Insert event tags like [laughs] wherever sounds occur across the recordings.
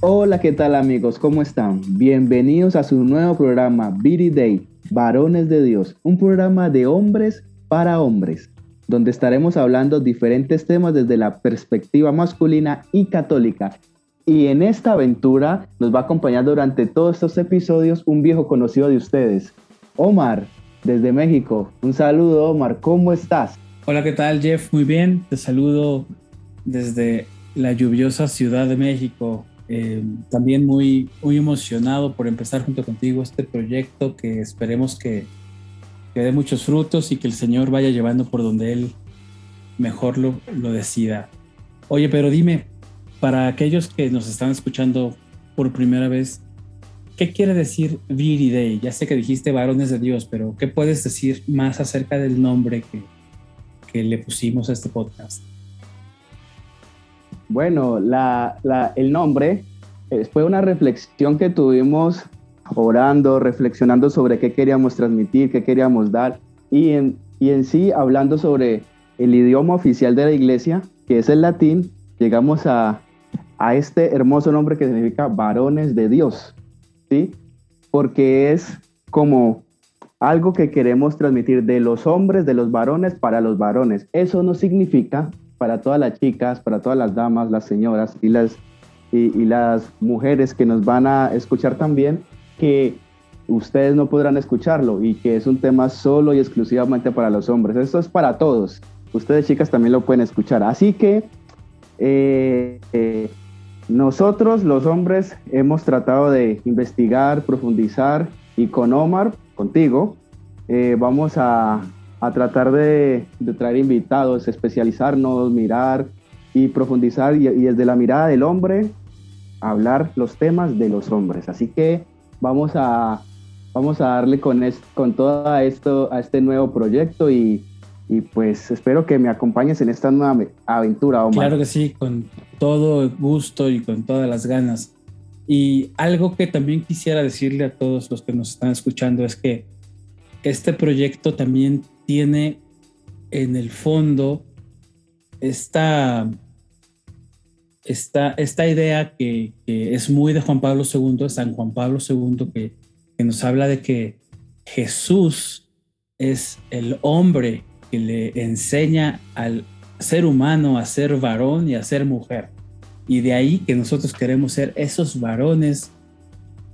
Hola, ¿qué tal amigos? ¿Cómo están? Bienvenidos a su nuevo programa Beauty Day, Varones de Dios, un programa de hombres para hombres, donde estaremos hablando diferentes temas desde la perspectiva masculina y católica. Y en esta aventura nos va a acompañar durante todos estos episodios un viejo conocido de ustedes, Omar, desde México. Un saludo, Omar, ¿cómo estás? Hola, ¿qué tal, Jeff? Muy bien, te saludo desde la lluviosa Ciudad de México. Eh, también muy, muy emocionado por empezar junto contigo este proyecto que esperemos que, que dé muchos frutos y que el Señor vaya llevando por donde Él mejor lo, lo decida. Oye, pero dime, para aquellos que nos están escuchando por primera vez, ¿qué quiere decir Viri Day? Ya sé que dijiste varones de Dios, pero ¿qué puedes decir más acerca del nombre que, que le pusimos a este podcast? Bueno, el nombre eh, fue una reflexión que tuvimos orando, reflexionando sobre qué queríamos transmitir, qué queríamos dar y en, sí hablando sobre el idioma oficial de la iglesia, que es el latín, llegamos a este hermoso nombre que significa varones de Dios, ¿sí? Porque es como algo que queremos transmitir de los hombres, de los varones para los varones. Eso no significa para todas las chicas, para todas las damas, las señoras y las, y, las mujeres que nos van a escuchar también, que ustedes no podrán escucharlo y que es un tema solo y exclusivamente para los hombres. Esto es para todos. Ustedes chicas también lo pueden escuchar. Así que eh, eh, nosotros los hombres hemos tratado de investigar, profundizar y con Omar, contigo, eh, vamos a a tratar de, traer invitados, especializarnos, mirar y profundizar y, desde la mirada del hombre hablar los temas de los hombres. Así que vamos a, vamos a darle con, con todo esto a este nuevo proyecto y, y, pues espero que me acompañes en esta nueva aventura, Omar. Claro que sí, con todo gusto y con todas las ganas. Y algo que también quisiera decirle a todos los que nos están escuchando es que este proyecto también tiene en el fondo esta, esta, esta idea que, es muy de Juan Pablo II, de San Juan Pablo II, que, nos habla de que Jesús es el hombre que le enseña al ser humano a ser varón y a ser mujer. Y de ahí que nosotros queremos ser esos varones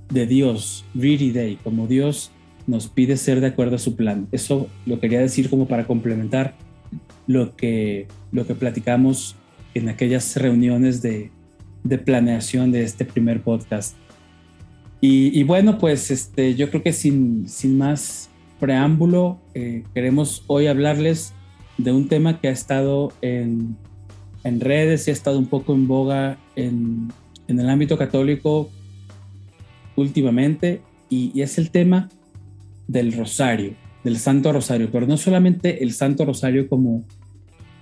de Dios, Viri Day, como Dios nos pide ser de acuerdo a su plan. Eso lo quería decir como para complementar lo que, lo que platicamos en aquellas reuniones de, de planeación de este primer podcast. Y, bueno, pues este, yo creo que sin, sin más preámbulo, eh, queremos hoy hablarles de un tema que ha estado en, en redes y ha estado un poco en boga en, en el ámbito católico últimamente, y, y es el tema del rosario, del Santo Rosario, pero no solamente el Santo Rosario como,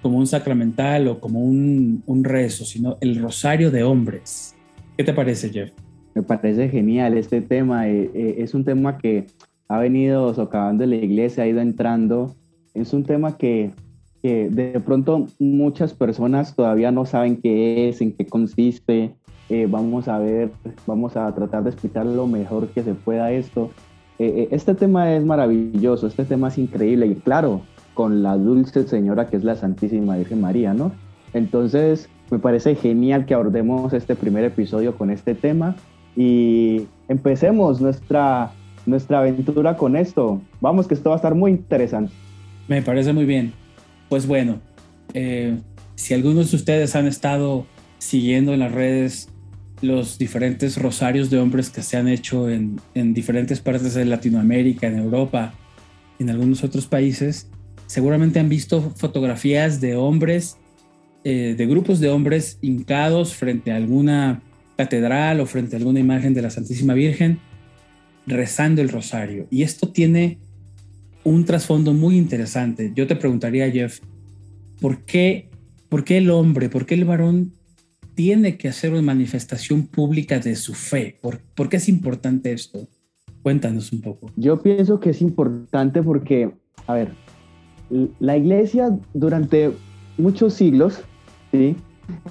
como un sacramental o como un, un rezo, sino el rosario de hombres. ¿Qué te parece, Jeff? Me parece genial este tema. Eh, eh, es un tema que ha venido socavando la iglesia, ha ido entrando. Es un tema que, que, de pronto muchas personas todavía no saben qué es, en qué consiste. Eh, vamos a ver, vamos a tratar de explicar lo mejor que se pueda esto. Eh, eh, este tema es maravilloso, este tema es increíble y claro, con la dulce señora que es la Santísima Virgen María, ¿no? Entonces, me parece genial que abordemos este primer episodio con este tema y empecemos nuestra, nuestra aventura con esto. Vamos, que esto va a estar muy interesante. Me parece muy bien. Pues bueno, eh, si algunos de ustedes han estado siguiendo en las redes los diferentes rosarios de hombres que se han hecho en, diferentes partes de Latinoamérica, en Europa, en algunos otros países, seguramente han visto fotografías de hombres, eh, de grupos de hombres hincados frente a alguna catedral o frente a alguna imagen de la Santísima Virgen, rezando el rosario. Y esto tiene un trasfondo muy interesante. Yo te preguntaría, Jeff, ¿por qué, ¿por qué el hombre, por qué el varón tiene que hacer una manifestación pública de su fe. ¿Por, qué es importante esto? Cuéntanos un poco. Yo pienso que es importante porque, a ver, la iglesia durante muchos siglos, ¿sí?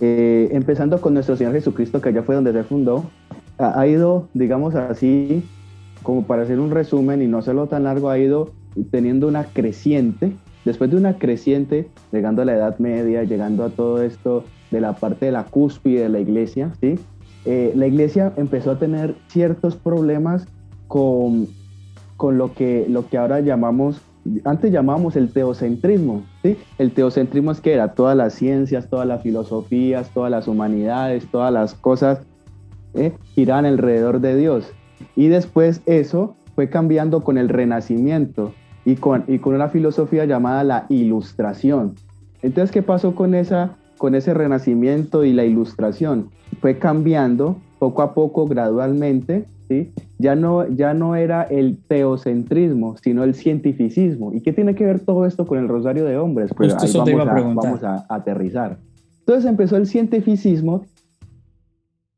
eh, empezando con nuestro Señor Jesucristo, que allá fue donde se fundó, ha, ido, digamos así, como para hacer un resumen y no hacerlo tan largo, ha ido teniendo una creciente, después de una creciente, llegando a la Edad Media, llegando a todo esto de la parte de la cúspide de la iglesia, ¿sí? Eh, la iglesia empezó a tener ciertos problemas con, con lo, que, lo que ahora llamamos antes llamábamos el teocentrismo, ¿sí? El teocentrismo es que era todas las ciencias, todas las filosofías, todas las humanidades, todas las cosas ¿eh? giran alrededor de Dios. Y después eso fue cambiando con el renacimiento y con, y con una filosofía llamada la ilustración. Entonces, ¿qué pasó con, esa, con ese renacimiento y la ilustración? Fue cambiando poco a poco, gradualmente, ya no, ya no era el teocentrismo, sino el cientificismo. ¿Y qué tiene que ver todo esto con el rosario de hombres? Pues vamos, a, aterrizar. Entonces empezó el cientificismo.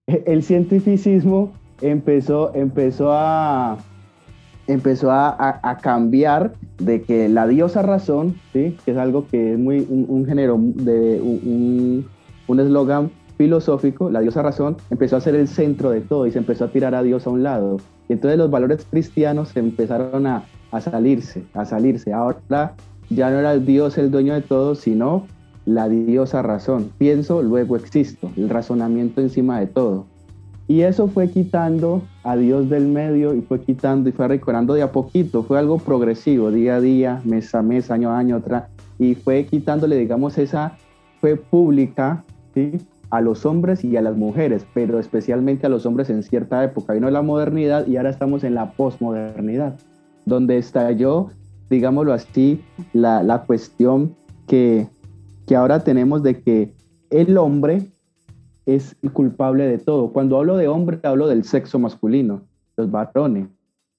El cientificismo empezó, empezó a empezó a, cambiar de que la diosa razón, ¿sí? que es algo que es muy un, género de un eslogan filosófico, la diosa razón, empezó a ser el centro de todo y se empezó a tirar a Dios a un lado. Y entonces los valores cristianos empezaron a, a salirse, a salirse. Ahora ya no era el Dios el dueño de todo, sino la diosa razón. Pienso, luego existo, el razonamiento encima de todo. Y eso fue quitando a Dios del medio y fue quitando y fue recuperando de a poquito. Fue algo progresivo, día a día, mes a mes, año a año, otra. Y fue quitándole, digamos, esa, fue pública, ¿sí? a los hombres y a las mujeres, pero especialmente a los hombres en cierta época. Vino la modernidad y ahora estamos en la posmodernidad, donde estalló, digámoslo así, la, la cuestión que, que ahora tenemos de que el hombre es culpable de todo. Cuando hablo de hombre, hablo del sexo masculino, los varones.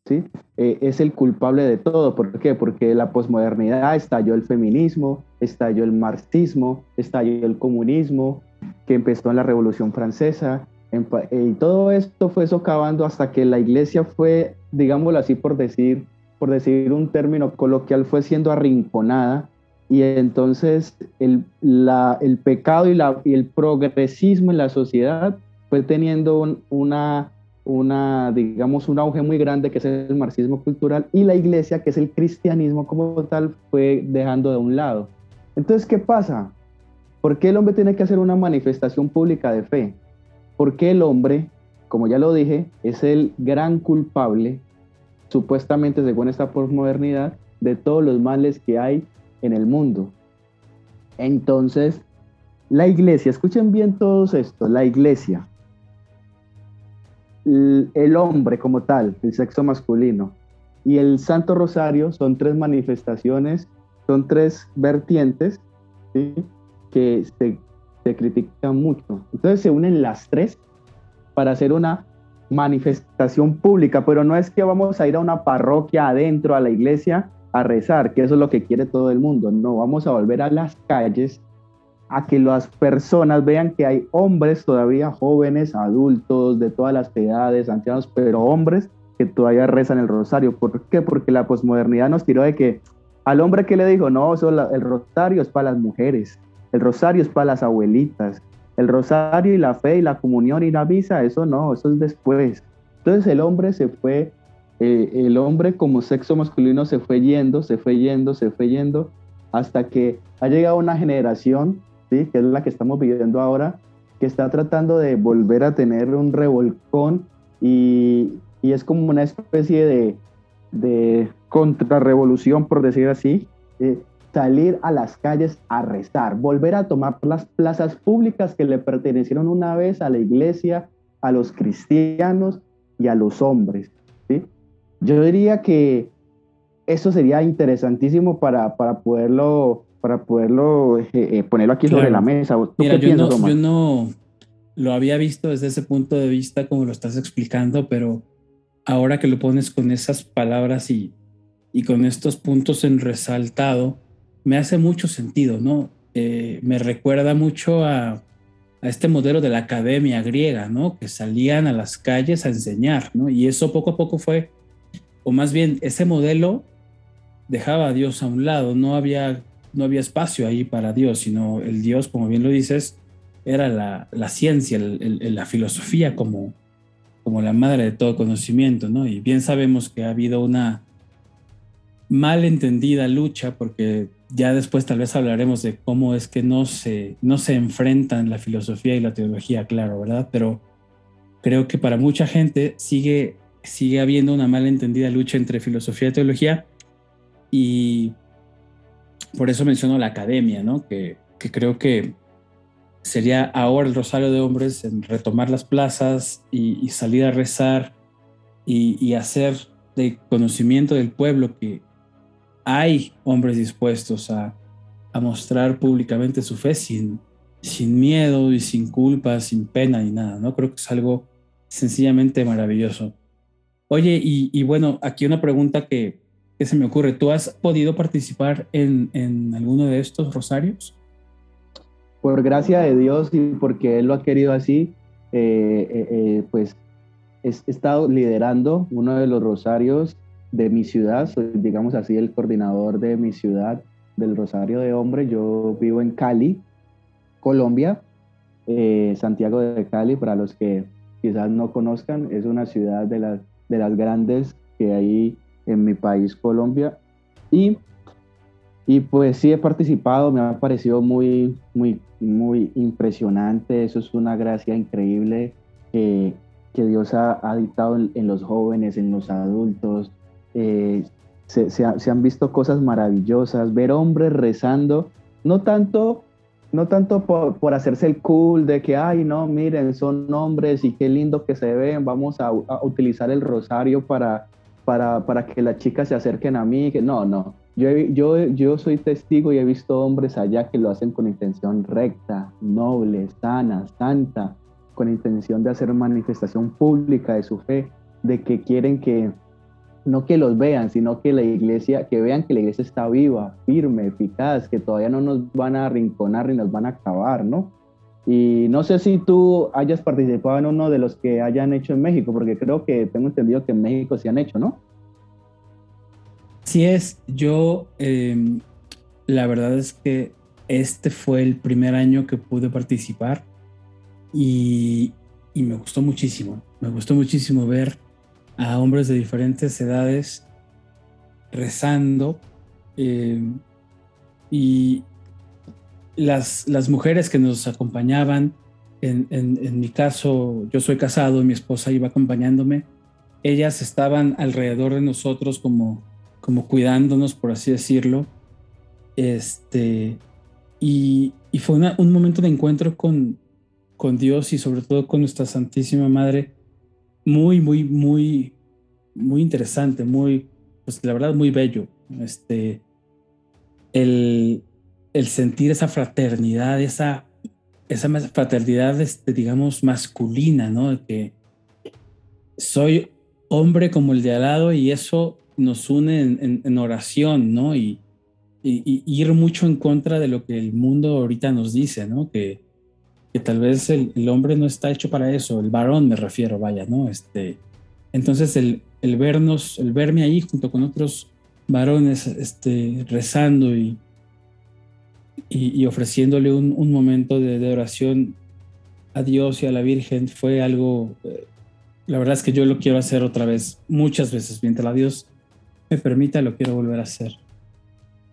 ¿sí? Eh, es el culpable de todo. ¿Por qué? Porque la posmodernidad estalló el feminismo, estalló el marxismo, estalló el comunismo, que empezó en la Revolución Francesa. y todo esto fue socavando hasta que la iglesia fue, digámoslo así por decir, por decir un término coloquial, fue siendo arrinconada y entonces el, el pecado y, la, y, el progresismo en la sociedad fue teniendo una, una, digamos, un auge muy grande que es el marxismo cultural y la iglesia, que es el cristianismo como tal, fue dejando de un lado. Entonces, ¿qué pasa? ¿Por qué el hombre tiene que hacer una manifestación pública de fe? Porque el hombre, como ya lo dije, es el gran culpable, supuestamente según esta posmodernidad, de todos los males que hay en el mundo. Entonces, la iglesia, escuchen bien todos esto, la iglesia, el hombre como tal, el sexo masculino, y el Santo Rosario son tres manifestaciones, son tres vertientes, que se, se critican mucho. Entonces se unen las tres para hacer una manifestación pública, pero no es que vamos a ir a una parroquia adentro, a la iglesia, a rezar, que eso es lo que quiere todo el mundo. No, vamos a volver a las calles a que las personas vean que hay hombres todavía jóvenes, adultos, de todas las edades, ancianos, pero hombres que todavía rezan el rosario. ¿Por qué? Porque la posmodernidad nos tiró de que al hombre que le dijo, no, eso, el rosario es para las mujeres, el rosario es para las abuelitas. El rosario y la fe y la comunión y la visa, eso no, eso es después. Entonces el hombre se fue, eh, el hombre como sexo masculino se fue yendo, se fue yendo, se fue yendo, hasta que ha llegado una generación, ¿sí? que es la que estamos viviendo ahora, que está tratando de volver a tener un revolcón y, es como una especie de, contrarrevolución, por decir así, salir a las calles a rezar, volver a tomar las plazas públicas que le pertenecieron una vez a la iglesia, a los cristianos y a los hombres. Yo diría que eso sería interesantísimo para, para poderlo, para poderlo eh, eh, ponerlo aquí sobre la mesa. ¿Tú Mira, yo, no, yo no lo había visto desde ese punto de vista como lo estás explicando, pero ahora que lo pones con esas palabras y, y con estos puntos en resaltado, me hace mucho sentido, ¿no? Eh, me recuerda mucho a, este modelo de la academia griega, ¿no? Que salían a las calles a enseñar, ¿no? Y eso poco a poco fue, o más bien, ese modelo dejaba a Dios a un lado, no había, no había espacio ahí para Dios, sino el Dios, como bien lo dices, era la, la ciencia, la filosofía como, como la madre de todo conocimiento, ¿no? Y bien sabemos que ha habido una mal entendida lucha, porque ya después tal vez hablaremos de cómo es que no se, no se enfrentan la filosofía y la teología, claro, ¿verdad? Pero creo que para mucha gente sigue, sigue habiendo una mal entendida lucha entre filosofía y teología y por eso menciono la academia, ¿no? Que, que creo que sería ahora el Rosario de Hombres en retomar las plazas y, salir a rezar y, hacer de conocimiento del pueblo que hay hombres dispuestos a, mostrar públicamente su fe sin, sin miedo y sin culpa, sin pena ni nada, ¿no? Creo que es algo sencillamente maravilloso. Oye, y, bueno, aquí una pregunta que, se me ocurre. ¿Tú has podido participar en, en alguno de estos rosarios? por gracia de Dios y porque Él lo ha querido así, eh, eh, eh, pues he, estado liderando uno de los rosarios de mi ciudad, soy digamos así el coordinador de mi ciudad del Rosario de Hombre. Yo vivo en Cali, Colombia, Santiago de Cali, para los que quizás no conozcan, es una ciudad de las, de las grandes que hay en mi país, Colombia. Y y pues sí he participado, me ha parecido muy, muy, muy impresionante. Eso es una gracia increíble que, que Dios ha, ha dictado en, los jóvenes, en los adultos. Eh, se, se, han visto cosas maravillosas, ver hombres rezando, no tanto, no tanto por, por, hacerse el cool de que, ay, no, miren, son hombres y qué lindo que se ven, vamos a, utilizar el rosario para, para, para, que las chicas se acerquen a mí. No, no, yo, yo, yo soy testigo y he visto hombres allá que lo hacen con intención recta, noble, sana, santa, con intención de hacer manifestación pública de su fe, de que quieren que no que los vean, sino que la iglesia, que vean que la iglesia está viva, firme, eficaz, que todavía no nos van a arrinconar ni nos van a acabar, ¿no? Y no sé si tú hayas participado en uno de los que hayan hecho en México, porque creo que tengo entendido que en México se han hecho, ¿no? Así es, yo em, la verdad es que este fue el primer año que pude participar y, me gustó muchísimo, me gustó muchísimo ver a hombres de diferentes edades rezando em, y las, las mujeres que nos acompañaban, en, en, mi caso yo soy casado y mi esposa iba acompañándome, ellas estaban alrededor de nosotros como como cuidándonos, por así decirlo. Este, y, fue un momento de encuentro con, con Dios y sobre todo con nuestra Santísima Madre muy, muy, muy, muy interesante, muy, pues la verdad, muy bello. Este, el, el sentir esa fraternidad, esa, esa fraternidad, este, digamos, masculina, ¿no? De que soy hombre como el de al lado y eso nos une en, oración, ¿no? Y, ir mucho en contra de lo que el mundo ahorita nos dice, ¿no? Que, que tal vez el, hombre no está hecho para eso, el varón me refiero, vaya, ¿no? Este, entonces el, el vernos, el verme ahí junto con otros varones este, rezando y, y, ofreciéndole un, un momento de, oración a Dios y a la Virgen fue algo, eh, la verdad es que yo lo quiero hacer otra vez, muchas veces, mientras la Dios me permita, lo quiero volver a hacer.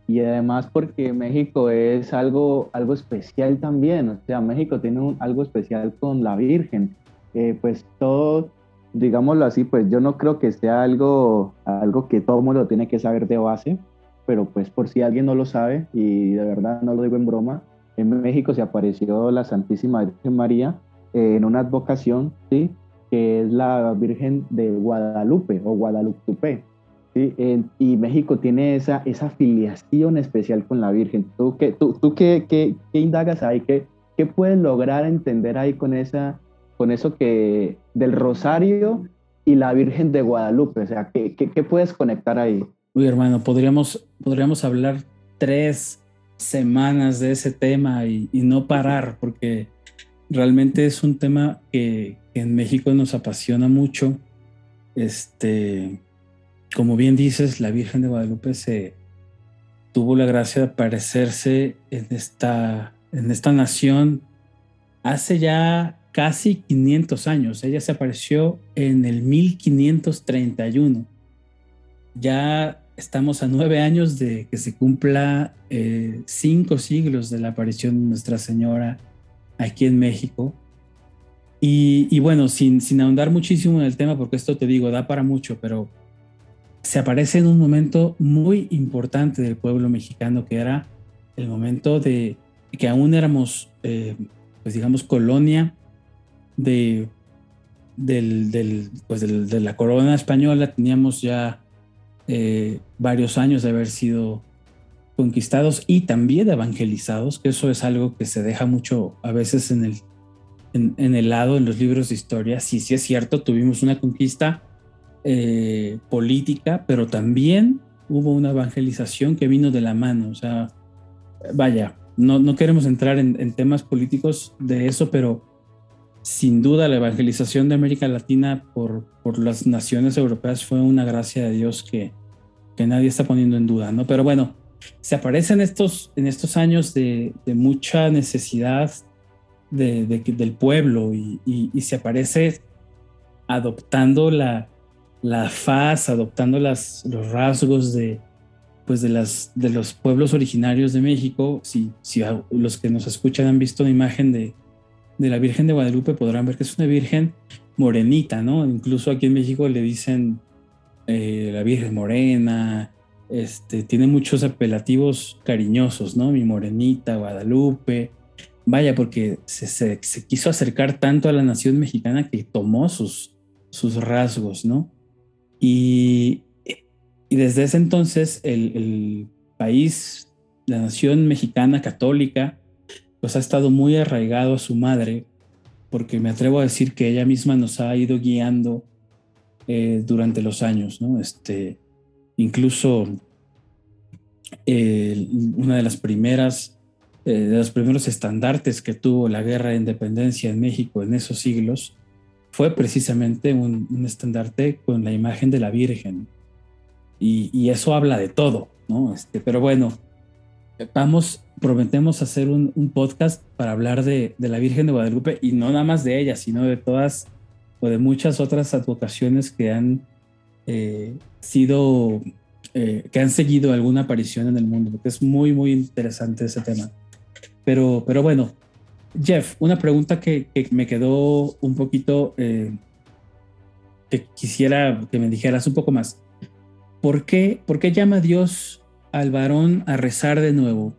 Y además porque México es algo, algo especial también, o sea, México tiene algo especial con la Virgen. Eh, pues todo, digámoslo así, pues yo no creo que sea algo, algo que todo mundo tiene que saber de base, pero pues por si alguien no lo sabe, y de verdad no lo digo en broma, en México se apareció la Santísima Virgen María eh, en una advocación, ¿sí? que es la Virgen de Guadalupe o Guadalupe. Y México tiene esa, esa filiación especial con la Virgen. ¿Tú qué, tú, tú qué, qué, indagas ahí? ¿Qué, ¿Qué puedes lograr entender ahí con, esa, con eso que del Rosario y la Virgen de Guadalupe? O sea, ¿qué, qué, puedes conectar ahí? Uy, hermano, podríamos, podríamos hablar tres semanas de ese tema y, y no parar, porque realmente es un tema que, que en México nos apasiona mucho. Este como bien dices, la Virgen de Guadalupe se tuvo la gracia de aparecerse en esta, en esta nación hace ya casi 500 años. Ella se apareció en el 1531. Ya estamos a nueve años de que se cumpla eh, cinco siglos de la aparición de Nuestra Señora aquí en México. Y, bueno, sin, sin ahondar muchísimo en el tema, porque esto te digo, da para mucho, pero se aparece en un momento muy importante del pueblo mexicano, que era el momento de que aún éramos, eh, pues digamos, colonia de, del, pues de la corona española, teníamos ya eh, varios años de haber sido conquistados y también evangelizados, que eso es algo que se deja mucho a veces en el, en, el lado, en los libros de historia. Sí, sí es cierto, tuvimos una conquista eh, política, pero también hubo una evangelización que vino de la mano. O sea, vaya, no, no queremos entrar en, en temas políticos de eso, pero sin duda la evangelización de América Latina por, por las naciones europeas fue una gracia de Dios que, que nadie está poniendo en duda, ¿no? Pero bueno, se aparecen estos, en estos años de, de mucha necesidad de, del pueblo y, y, se aparece adoptando la, la faz, adoptando las, los rasgos de, pues de, las, de los pueblos originarios de México. Si, si los que nos escuchan han visto una imagen de, de la Virgen de Guadalupe podrán ver que es una Virgen morenita, ¿no? Incluso aquí en México le dicen eh, la Virgen Morena, este, tiene muchos apelativos cariñosos, ¿no? Mi Morenita, Guadalupe. Vaya, porque se, quiso acercar tanto a la nación mexicana que tomó sus, sus rasgos, ¿no? Y, desde ese entonces el, el país, la nación mexicana católica, pues ha estado muy arraigado a su madre, porque me atrevo a decir que ella misma nos ha ido guiando eh, durante los años, ¿no? Este, incluso una de las primeras, eh, de los primeros estandartes que tuvo la guerra de independencia en México en esos siglos, fue precisamente un, estandarte con la imagen de la Virgen. Y, eso habla de todo, ¿no? Este, pero bueno, vamos, prometemos hacer un, podcast para hablar de, la Virgen de Guadalupe y no nada más de ella, sino de todas o de muchas otras advocaciones que han eh, sido, eh, que han seguido alguna aparición en el mundo, porque es muy, muy interesante ese tema. Pero, pero bueno, Jeff, una pregunta que, me quedó un poquito, eh, que quisiera que me dijeras un poco más. ¿Por qué, ¿Por qué llama Dios al varón a rezar de nuevo?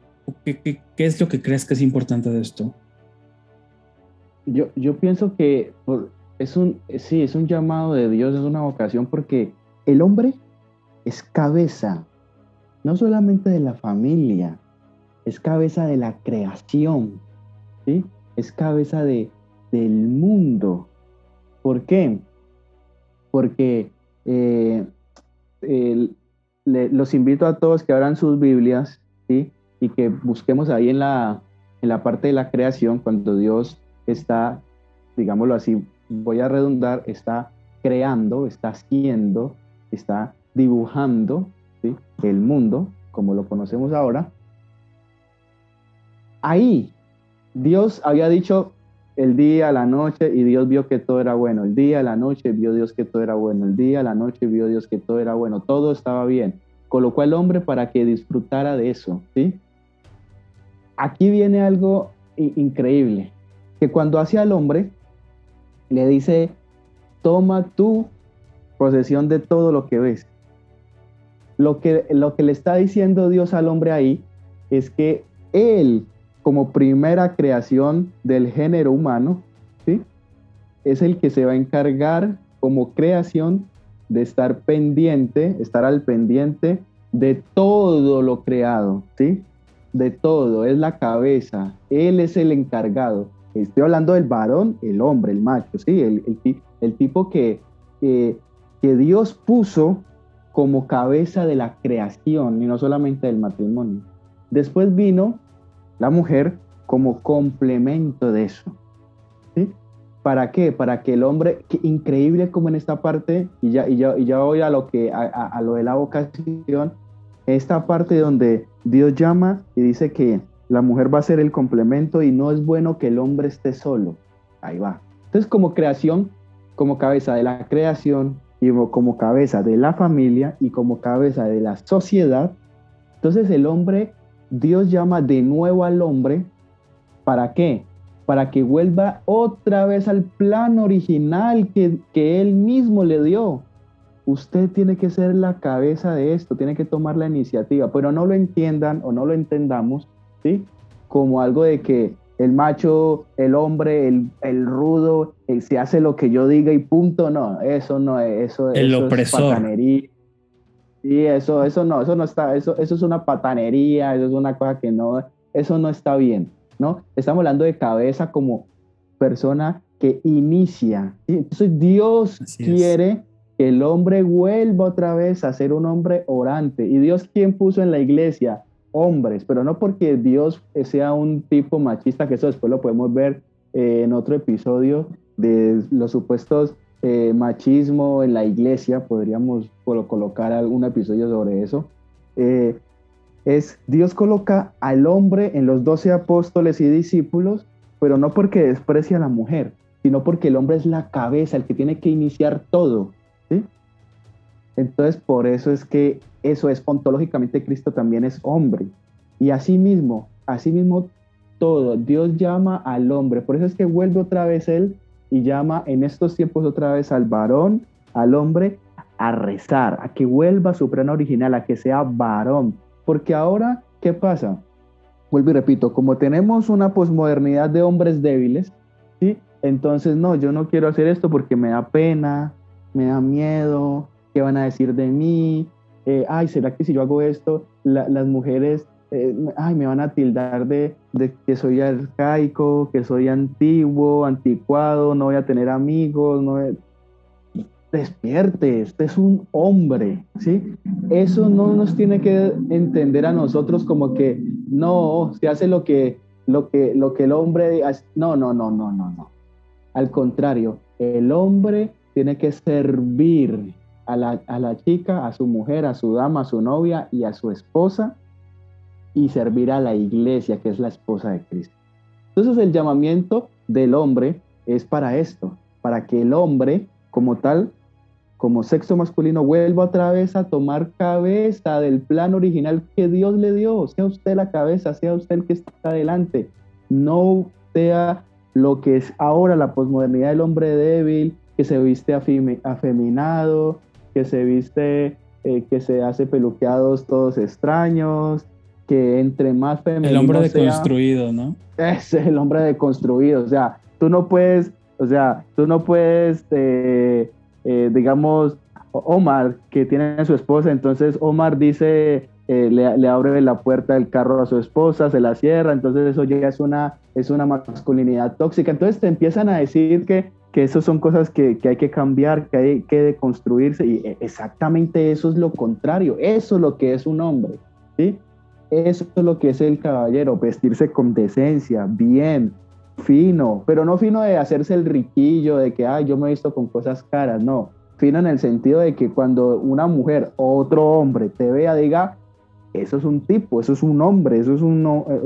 ¿Qué, es lo que crees que es importante de esto? Yo, yo pienso que es un, sí, es un llamado de Dios, es una vocación porque el hombre es cabeza, no solamente de la familia, es cabeza de la creación, es cabeza de, del mundo. ¿Por qué? Porque eh, los invito a todos que abran sus Biblias y que busquemos ahí en la, en la parte de la creación, cuando Dios está, digámoslo así, voy a redundar, está creando, está haciendo, está dibujando el mundo como lo conocemos ahora. Ahí Dios había dicho el día, la noche, y Dios vio que todo era bueno. El día, la noche, vio Dios que todo era bueno. El día, la noche, vio Dios que todo era bueno. Todo estaba bien. Colocó al hombre para que disfrutara de eso, ¿sí? Aquí viene algo increíble, que cuando hace al hombre, le dice, toma tu posesión de todo lo que ves. Lo que, lo que le está diciendo Dios al hombre ahí es que él como primera creación del género humano, ¿sí? es el que se va a encargar como creación de estar pendiente, estar al pendiente de todo lo creado, ¿sí? De todo, es la cabeza, él es el encargado. Estoy hablando del varón, el hombre, el macho, ¿sí? El, el, tipo que, que Dios puso como cabeza de la creación y no solamente del matrimonio. Después vino la mujer como complemento de eso. ¿sí? ¿Para qué? Para que el hombre, increíble como en esta parte, y ya, y ya, y ya voy a lo, que, a, lo de la vocación, esta parte donde Dios llama y dice que la mujer va a ser el complemento y no es bueno que el hombre esté solo. Ahí va. Entonces, como creación, como cabeza de la creación y como cabeza de la familia y como cabeza de la sociedad, entonces el hombre, Dios llama de nuevo al hombre, ¿para qué? Para que vuelva otra vez al plan original que, que él mismo le dio. Usted tiene que ser la cabeza de esto, tiene que tomar la iniciativa, pero no lo entiendan o no lo entendamos, ¿sí? Como algo de que el macho, el hombre, el, rudo, se hace lo que yo diga y punto, no, eso no es, eso, el opresor. es patanería. Sí, eso, eso no, eso no está, eso, eso es una patanería, eso es una cosa que no, eso no está bien, ¿no? Estamos hablando de cabeza como persona que inicia. Entonces Dios quiere que el hombre vuelva otra vez a ser un hombre orante. ¿Y Dios quién puso en la iglesia? hombres, pero no porque Dios sea un tipo machista, que eso después lo podemos ver eh, en otro episodio de los supuestos eh, machismo en la iglesia, podríamos colocar algún episodio sobre eso. Eh, es Dios coloca al hombre en los doce apóstoles y discípulos, pero no porque desprecia a la mujer, sino porque el hombre es la cabeza, el que tiene que iniciar todo. Entonces, por eso es que eso es ontológicamente Cristo también es hombre. Y así mismo, así mismo todo, Dios llama al hombre. Por eso es que vuelve otra vez él y llama en estos tiempos otra vez al varón, al hombre, a rezar, a que vuelva a su original, a que sea varón. Porque ahora, ¿qué pasa? Vuelvo y repito, como tenemos una posmodernidad de hombres débiles, ¿sí? Entonces, no, yo no quiero hacer esto porque me da pena, me da miedo, ¿qué van a decir de mí? Eh, ay, ¿será que si yo hago esto, las mujeres, eh, ay, me van a tildar de, que soy arcaico, que soy antiguo, anticuado, no voy a tener amigos, no despierte, este es un hombre, ¿sí? Eso no nos tiene que entender a nosotros como que no, se hace lo que, lo que, lo que el hombre, no, no, no, no, no, no. Al contrario, el hombre tiene que servir, a la, chica, a su mujer, a su dama, a su novia y a su esposa y servir a la iglesia, que es la esposa de Cristo. Entonces el llamamiento del hombre es para esto, para que el hombre como tal, como sexo masculino, vuelva otra vez a tomar cabeza del plan original que Dios le dio. Sea usted la cabeza, sea usted el que está adelante. No sea lo que es ahora la posmodernidad del hombre débil, que se viste afeminado, que se viste, eh, que se hace peluqueados todos extraños, que entre más femenino El hombre deconstruido, ¿no? Es el hombre deconstruido, o sea, tú no puedes, o sea, tú no puedes, eh, eh, digamos, Omar, que tiene a su esposa, entonces Omar dice, le, le, abre la puerta del carro a su esposa, se la cierra, entonces eso ya es una, es una masculinidad tóxica. Entonces te empiezan a decir que que eso son cosas que, hay que cambiar, que hay que deconstruirse y exactamente eso es lo contrario, eso es lo que es un hombre, ¿sí? Eso es lo que es el caballero, vestirse con decencia, bien, fino, pero no fino de hacerse el riquillo, de que, ay, yo me he visto con cosas caras, no, fino en el sentido de que cuando una mujer o otro hombre te vea, diga, eso es un tipo, eso es un hombre, eso es,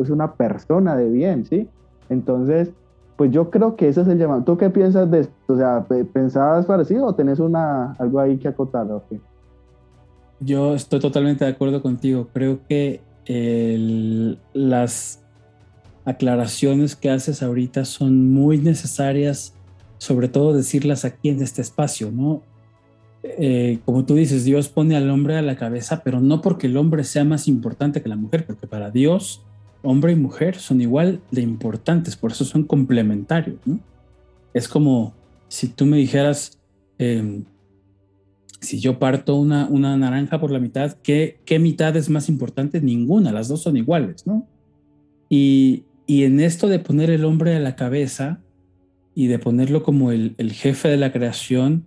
es una persona de bien, ¿sí? Entonces, pues yo creo que ese es el llamado. ¿Tú qué piensas de esto? O sea, ¿pensabas parecido o tenés una, algo ahí que acotar? Yo estoy totalmente de acuerdo contigo. Creo que las aclaraciones que haces ahorita son muy necesarias, sobre todo decirlas aquí en este espacio, ¿no? Eh, como tú dices, Dios pone al hombre a la cabeza, pero no porque el hombre sea más importante que la mujer, porque para Dios hombre y mujer son igual de importantes, por eso son complementarios. Es como si tú me dijeras, em, si yo parto una, una, naranja por la mitad, ¿qué, ¿qué, mitad es más importante? Ninguna, las dos son iguales, ¿no? Y, y, en esto de poner el hombre a la cabeza y de ponerlo como el, el jefe de la creación,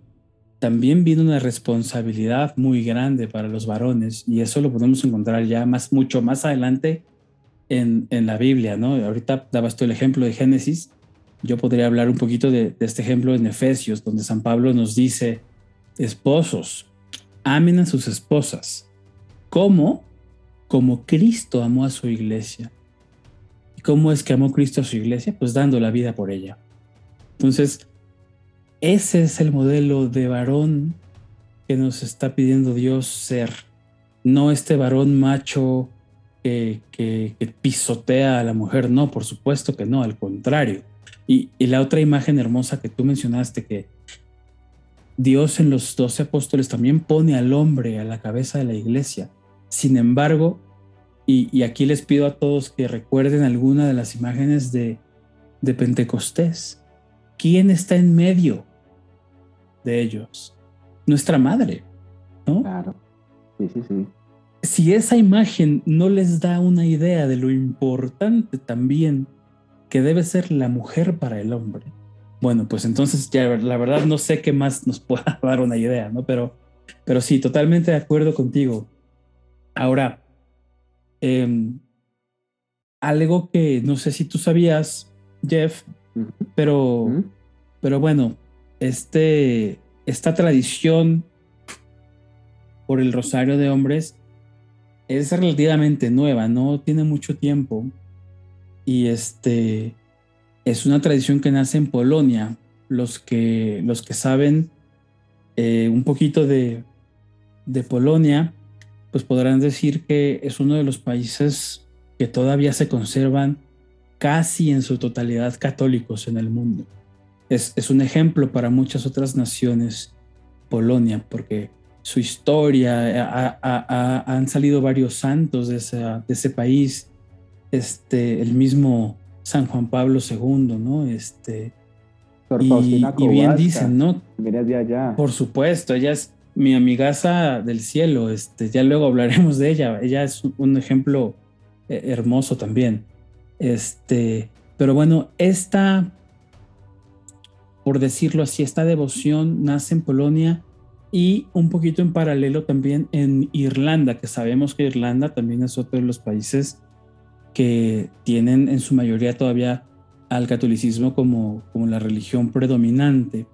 también viene una responsabilidad muy grande para los varones y eso lo podemos encontrar ya más, mucho más adelante en, la Biblia, ¿no? Ahorita dabas tú el ejemplo de Génesis, yo podría hablar un poquito de, este ejemplo en Efesios, donde San Pablo nos dice, esposos, amen a sus esposas, como como Cristo amó a su iglesia ¿Y cómo es que amó Cristo a su iglesia? Pues dando la vida por ella. Entonces, ese es el modelo de varón que nos está pidiendo Dios ser. No este varón macho que, pisotea a la mujer, no, por supuesto que no, al contrario. Y, y, la otra imagen hermosa que tú mencionaste, que Dios en los doce apóstoles también pone al hombre a la cabeza de la iglesia. Sin embargo, y, aquí les pido a todos que recuerden alguna de las imágenes de, de Pentecostés. ¿Quién está en medio de ellos? Nuestra madre, ¿no? Claro. Sí, sí, sí. Si esa imagen no les da una idea de lo importante también que debe ser la mujer para el hombre, bueno, pues entonces ya la verdad no sé qué más nos [laughs] pueda dar una idea, ¿no? Pero, pero sí, totalmente de acuerdo contigo. Ahora, em, algo que no sé si tú sabías, Jeff, pero, pero bueno, este, esta tradición por el rosario de hombres es relativamente nueva, no tiene mucho tiempo. Y este, es una tradición que nace en Polonia. Los que, los que saben eh, un poquito de, de Polonia, pues podrán decir que es uno de los países que todavía se conservan casi en su totalidad católicos en el mundo. Es, es, un ejemplo para muchas otras naciones, Polonia, porque su historia, han salido varios santos de, de, ese país, este, el mismo San Juan Pablo II, ¿no? Este, y, y, bien dicen, ¿no? De allá. Por supuesto, ella es mi amigaza del cielo, este, ya luego hablaremos de ella, ella es un ejemplo eh, hermoso también. Este, pero bueno, esta, por decirlo así, esta devoción nace en Polonia y un poquito en paralelo también en Irlanda, que sabemos que Irlanda también es otro de los países que tienen en su mayoría todavía al catolicismo como, como la religión predominante.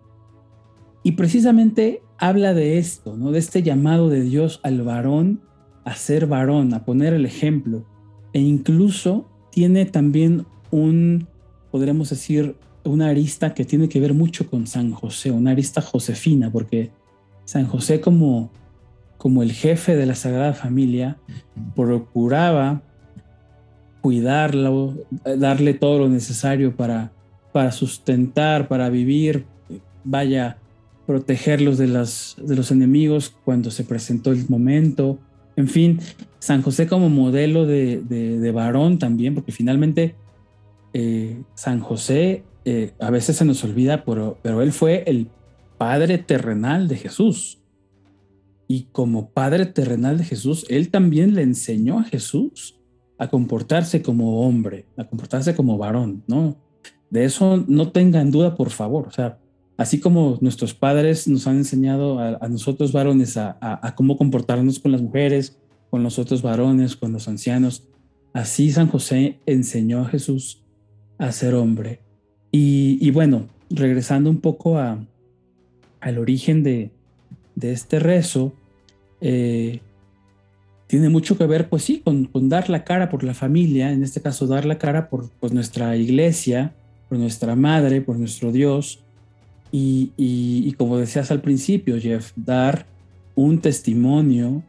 Y precisamente habla de esto, ¿no? de este llamado de Dios al varón a ser varón, a poner el ejemplo. E incluso tiene también un, podremos decir, una arista que tiene que ver mucho con San José, una arista josefina, porque San José como, como el jefe de la Sagrada Familia procuraba cuidarlo, darle todo lo necesario para, para sustentar, para vivir, vaya, protegerlos de, las, de los enemigos cuando se presentó el momento. En fin, San José como modelo de, de, varón también, porque finalmente eh, San José eh, a veces se nos olvida, pero, pero él fue el padre terrenal de Jesús. Y como padre terrenal de Jesús, él también le enseñó a Jesús a comportarse como hombre, a comportarse como varón, ¿no? De eso no tengan duda, por favor. O sea, así como nuestros padres nos han enseñado a, nosotros varones a, cómo comportarnos con las mujeres, con los otros varones, con los ancianos, así San José enseñó a Jesús a ser hombre. Y, bueno, regresando un poco al origen de, de este rezo, eh, tiene mucho que ver, pues sí, con, dar la cara por la familia, en este caso dar la cara por, nuestra iglesia, por nuestra madre, por nuestro Dios. Y, como decías al principio, Jeff, dar un testimonio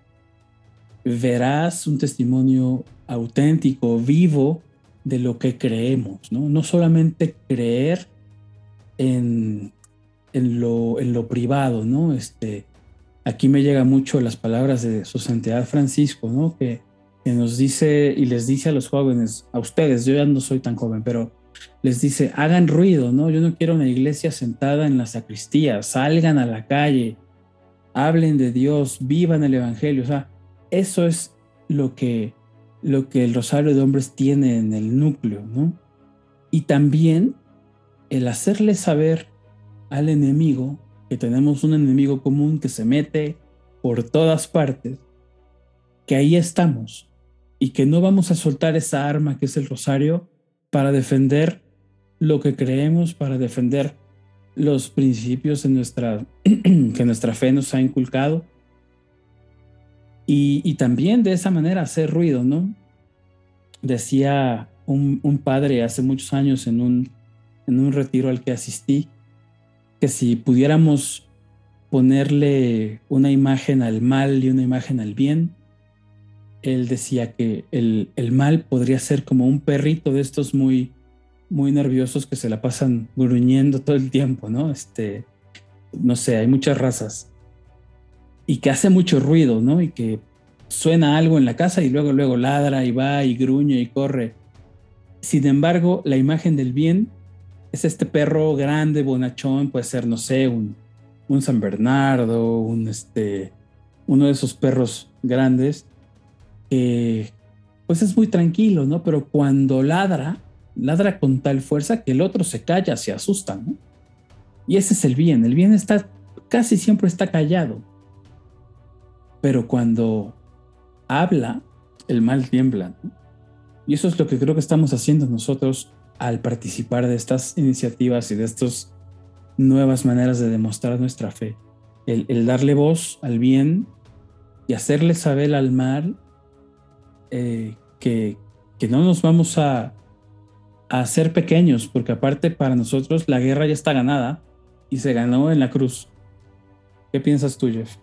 verás un testimonio auténtico, vivo de lo que creemos, ¿no? No solamente creer en, en, lo, en lo privado, ¿no? Este, aquí me llega mucho las palabras de su santidad Francisco, ¿no? Que, nos dice y les dice a los jóvenes, a ustedes, yo ya no soy tan joven, pero les dice, hagan ruido, ¿no? Yo no quiero una iglesia sentada en la sacristía, salgan a la calle, hablen de Dios, vivan el Evangelio, o sea, eso es lo que, lo que el Rosario de Hombres tiene en el núcleo, ¿no? Y también el hacerle saber al enemigo que tenemos un enemigo común que se mete por todas partes, que ahí estamos y que no vamos a soltar esa arma que es el rosario para defender lo que creemos, para defender los principios de nuestra, [clears throat] que nuestra fe nos ha inculcado. Y, y, también de esa manera hacer ruido, ¿no? Decía un, un, padre hace muchos años en un, en un retiro al que asistí, que si pudiéramos ponerle una imagen al mal y una imagen al bien, él decía que el, el mal podría ser como un perrito de estos muy, muy nerviosos que se la pasan gruñendo todo el tiempo, ¿no? Este, no sé, hay muchas razas. Y que hace mucho ruido, ¿no? Y que suena algo en la casa y luego, luego ladra y va y gruñe y corre. Sin embargo, la imagen del bien es este perro grande, bonachón, puede ser, no sé, un, un San Bernardo, un este, uno de esos perros grandes, pues es muy tranquilo, ¿no? Pero cuando ladra, ladra con tal fuerza que el otro se calla, se asusta, ¿no? Y ese es el bien, el bien está, casi siempre está callado. Pero cuando habla, el mal tiembla. Y eso es lo que creo que estamos haciendo nosotros al participar de estas iniciativas y de estas nuevas maneras de demostrar nuestra fe. El, darle voz al bien y hacerle saber al mal eh, que, que, no nos vamos a, a hacer pequeños, porque aparte para nosotros la guerra ya está ganada y se ganó en la cruz. ¿Qué piensas tú, Jeff?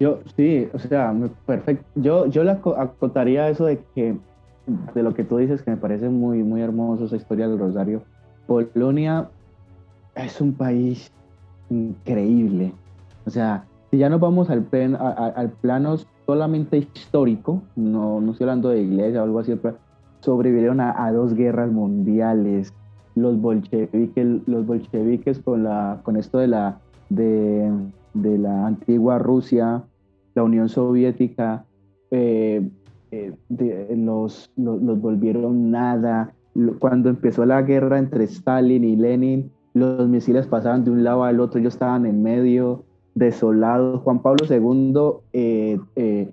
Yo, sí, o sea, perfecto. Yo, yo le acotaría eso de que, de lo que tú dices, que me parece muy, muy hermoso esa historia del Rosario. Polonia es un país increíble. O sea, si ya nos vamos al, al plano solamente histórico, no, no estoy hablando de iglesia o algo así, sobrevivieron a, a dos guerras mundiales, los bolcheviques, los bolcheviques con, la, con esto de la, de, de la antigua Rusia, la Unión Soviética, eh, eh, los, los, volvieron nada. Cuando empezó la guerra entre Stalin y Lenin, los misiles pasaban de un lado al otro, ellos estaban en medio, desolados. Juan Pablo II, eh,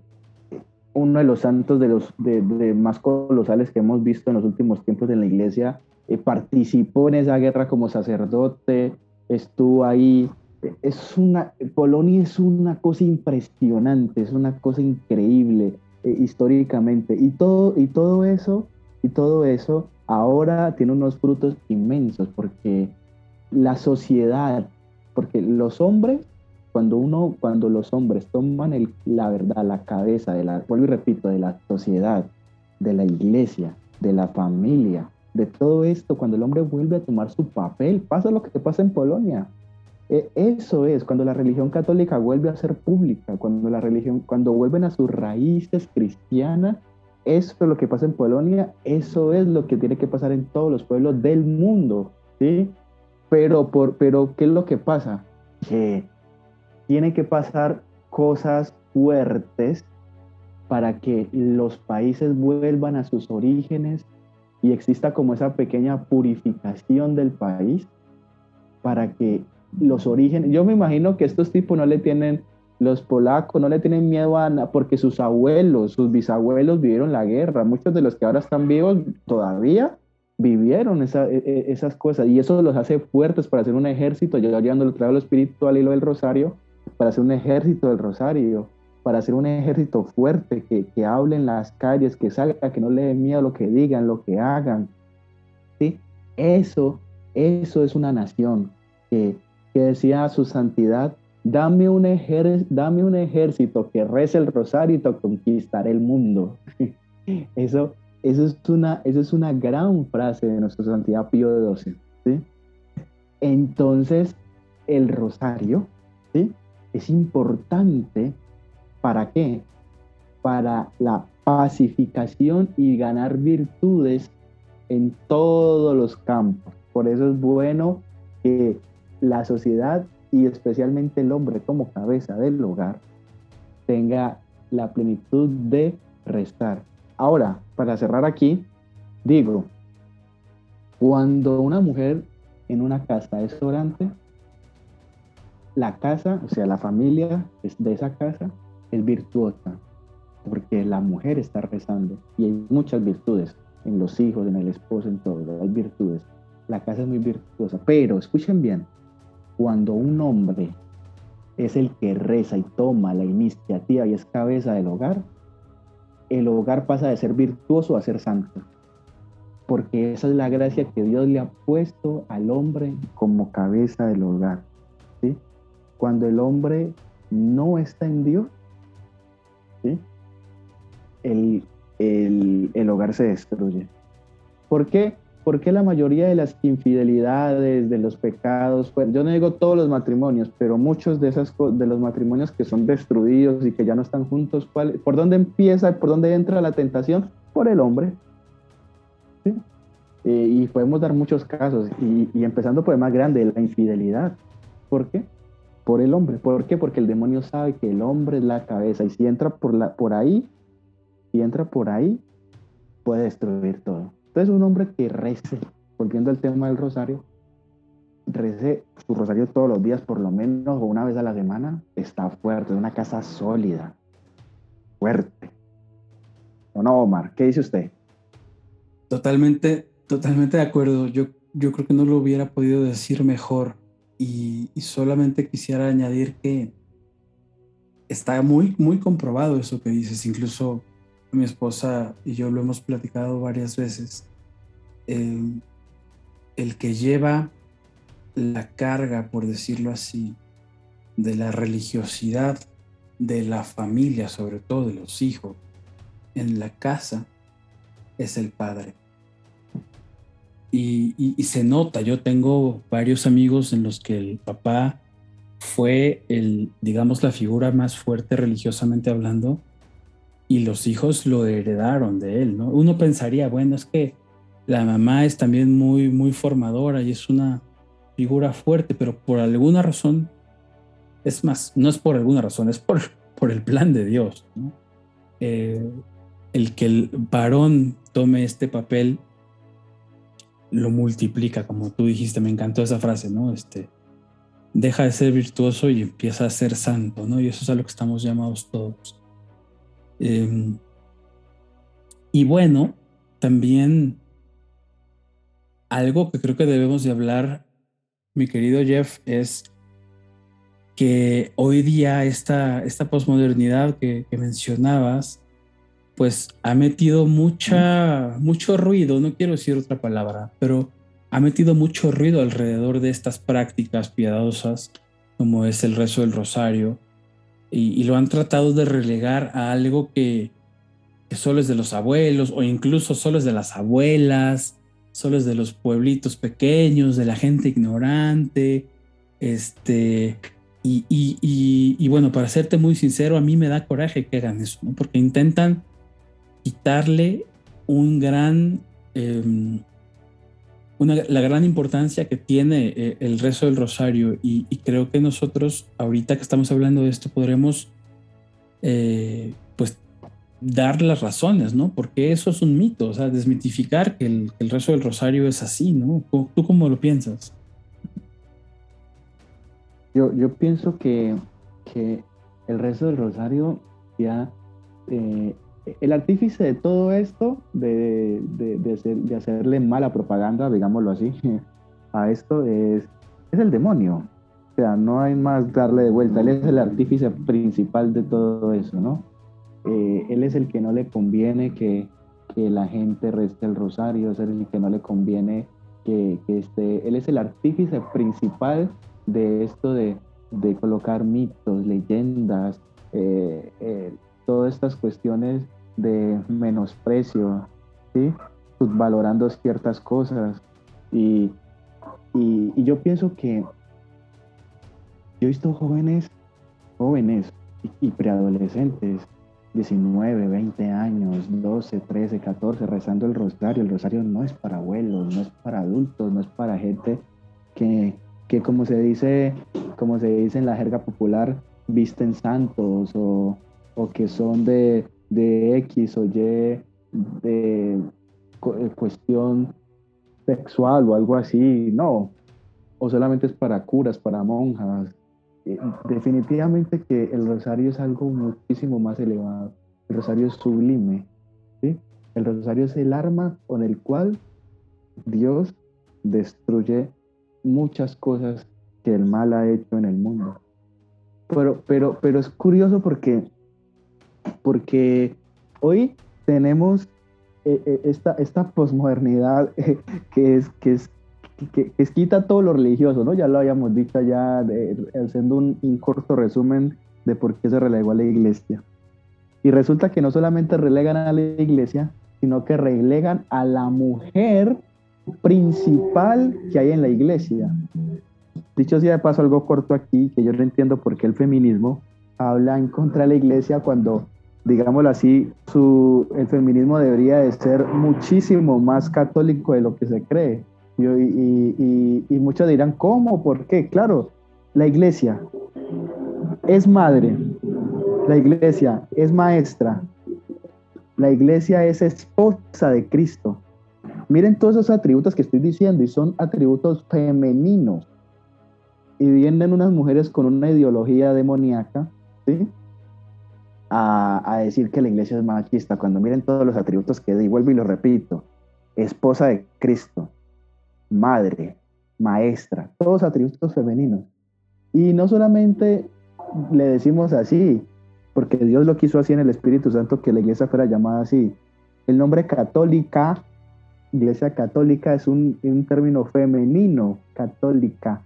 uno de los santos de los de, más colosales que hemos visto en los últimos tiempos en la iglesia, participó en esa guerra como sacerdote, estuvo ahí es una, Polonia es una cosa impresionante, es una cosa increíble eh, históricamente. Y todo, y todo eso, y todo eso ahora tiene unos frutos inmensos, porque la sociedad, porque los hombres, cuando uno, cuando los hombres toman el, la verdad, la cabeza de la, vuelvo y repito, de la sociedad, de la iglesia, de la familia, de todo esto, cuando el hombre vuelve a tomar su papel, pasa lo que pasa en Polonia. E, eso es cuando la religión católica vuelve a ser pública, cuando la religión, cuando vuelven a sus raíces cristianas, eso es lo que pasa en Polonia, eso es lo que tiene que pasar en todos los pueblos del mundo, ¿sí? Pero, por, pero ¿qué es lo que pasa? Que tiene que pasar cosas fuertes para que los países vuelvan a sus orígenes y exista como esa pequeña purificación del país para que los orígenes. Yo me imagino que estos tipos no le tienen, los polacos no le tienen miedo a nada, porque sus abuelos, sus bisabuelos vivieron la guerra. Muchos de los que ahora están vivos todavía vivieron e, e, esas cosas y eso los hace fuertes para hacer un ejército. Yo llevando el lo espiritual y lo del rosario, para hacer un ejército del rosario, para hacer un ejército fuerte que, que hable en las calles, que salga, que no le dé miedo lo que digan, lo que hagan. ¿sí? Eso, eso es una nación que que decía a su santidad, dame un, dame un ejército que rece el rosario y te conquistaré el mundo. [laughs] eso, eso, es una, eso es una gran frase de nuestra santidad Pío XII. Entonces, el rosario es importante para qué? Para la pacificación y ganar virtudes en todos los campos. Por eso es bueno que la sociedad y especialmente el hombre como cabeza del hogar tenga la plenitud de restar. Ahora, para cerrar aquí, digo, cuando una mujer en una casa es orante, la casa, o sea, la familia de esa casa es virtuosa, porque la mujer está rezando y hay muchas virtudes en los hijos, en el esposo, en todo, hay virtudes. La casa es muy virtuosa, pero escuchen bien, cuando un hombre es el que reza y toma la iniciativa y es cabeza del hogar, el hogar pasa de ser virtuoso a ser santo. porque esa es la gracia que Dios le ha puesto al hombre como cabeza del hogar. ¿sí? Cuando el hombre no está en Dios, ¿sí? el, el, hogar se destruye. ¿Por qué? Porque la mayoría de las infidelidades, de los pecados, pues, yo no digo todos los matrimonios, pero muchos de, esas, de los matrimonios que son destruidos y que ya no están juntos, ¿por dónde empieza, por dónde entra la tentación? Por el hombre. Eh, y podemos dar muchos casos, y, empezando por el más grande, la infidelidad. ¿Por qué? Por el hombre. ¿Por qué? Porque el demonio sabe que el hombre es la cabeza, y si entra por, la, por ahí, si entra por ahí, puede destruir todo. Entonces un hombre que rece, volviendo al tema del rosario, rece su rosario todos los días, por lo menos, o una vez a la semana, está fuerte, es una casa sólida, fuerte. ¿O no, Omar? ¿Qué dice usted? Totalmente, totalmente de acuerdo. Yo, yo creo que no lo hubiera podido decir mejor. Y, solamente quisiera añadir que está muy, muy comprobado eso que dices. Incluso mi esposa y yo lo hemos platicado varias veces. Eh, el que lleva la carga, por decirlo así, de la religiosidad de la familia, sobre todo de los hijos, en la casa, es el padre. Y, se nota, yo tengo varios amigos en los que el papá fue el, digamos, la figura más fuerte religiosamente hablando, y los hijos lo heredaron de él, ¿no? Uno pensaría, bueno, es que la mamá es también muy, muy formadora y es una figura fuerte, pero por alguna razón, es más, no es por alguna razón, es por, por el plan de Dios, ¿no? Eh, el que el varón tome este papel lo multiplica, como tú dijiste, me encantó esa frase, ¿no? Este, deja de ser virtuoso y empieza a ser santo, ¿no? Y eso es a lo que estamos llamados todos. Em, y bueno, también algo que creo que debemos de hablar, mi querido Jeff, es que hoy día esta, esta posmodernidad que mencionabas, pues ha metido mucha, mucho ruido, no quiero decir otra palabra, pero ha metido mucho ruido alrededor de estas prácticas piadosas, como es el rezo del rosario, y, lo han tratado de relegar a algo que, solo es de los abuelos, o incluso solo es de las abuelas, solo es de los pueblitos pequeños, de la gente ignorante, este, y, y, bueno, para serte muy sincero, a mí me da coraje que hagan eso, porque intentan quitarle un gran, em, la gran importancia que tiene eh, el rezo del rosario y, creo que nosotros ahorita que estamos hablando de esto podremos eh, pues dar las razones, ¿no? Porque eso es un mito, o sea, desmitificar que el, rezo del rosario es así, ¿no? ¿Tú cómo lo piensas? Yo, yo pienso que, que el rezo del rosario ya eh, el artífice de todo esto, de, de, hacerle mala propaganda, digámoslo así, [laughs] a esto es, es el demonio. O sea, no hay más darle de vuelta. Él es el artífice principal de todo eso, ¿no? Eh, él es el que no le conviene que, que, la gente reste el rosario, es el que no le conviene que, que esté. Él es el artífice principal de esto de, de colocar mitos, leyendas, eh, eh, todas estas cuestiones de menosprecio, ¿sí? subvalorando ciertas cosas. Y, y, yo pienso que yo he visto jóvenes, jóvenes y, preadolescentes, 19, 20 años, 12, 13, 14, rezando el rosario. El rosario no es para abuelos, no es para adultos, no es para gente que, que como se dice, como se dice en la jerga popular, visten santos o, o que son de, de X o Y de eh, cuestión sexual o algo así, no. O solamente es para curas, para monjas. Eh, definitivamente que el rosario es algo muchísimo más elevado. El rosario es sublime. El rosario es el arma con el cual Dios destruye muchas cosas que el mal ha hecho en el mundo. Pero, pero, pero es curioso porque porque hoy tenemos esta, esta posmodernidad [laughs] que es, que es que, quita todo lo religioso, ¿no? Ya lo habíamos dicho ya, haciendo un, un, corto resumen de por qué se relegó a la iglesia. Y resulta que no solamente relegan a la iglesia, sino que relegan a la mujer principal que hay en la iglesia. Dicho sea de paso, algo corto aquí, que yo no entiendo por qué el feminismo habla en contra de la iglesia cuando, digámoslo así, su, el feminismo debería de ser muchísimo más católico de lo que se cree. Y, y, muchos dirán, ¿cómo? ¿Por qué? Claro, la iglesia es madre, la iglesia es maestra, la iglesia es esposa de Cristo. Miren todos esos atributos que estoy diciendo y son atributos femeninos. Y vienen unas mujeres con una ideología demoníaca, ¿sí? A, decir que la iglesia es machista, cuando miren todos los atributos que di, vuelvo y lo repito, esposa de Cristo, madre, maestra, todos atributos femeninos. Y no solamente le decimos así, porque Dios lo quiso así en el Espíritu Santo que la iglesia fuera llamada así. El nombre católica, iglesia católica, es un, término femenino, católica.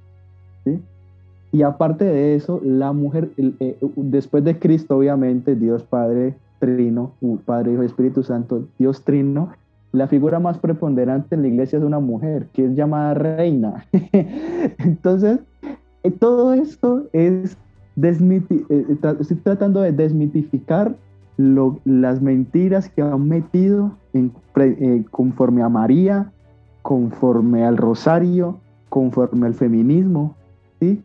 Y aparte de eso, la mujer, eh, después de Cristo, obviamente, Dios Padre Trino, Padre, Hijo Espíritu Santo, Dios Trino, la figura más preponderante en la iglesia es una mujer, que es llamada reina. [laughs] Entonces, eh, todo esto es, eh, estoy tratando de desmitificar las mentiras que han metido conforme a María, conforme al rosario, conforme al feminismo, ¿sí?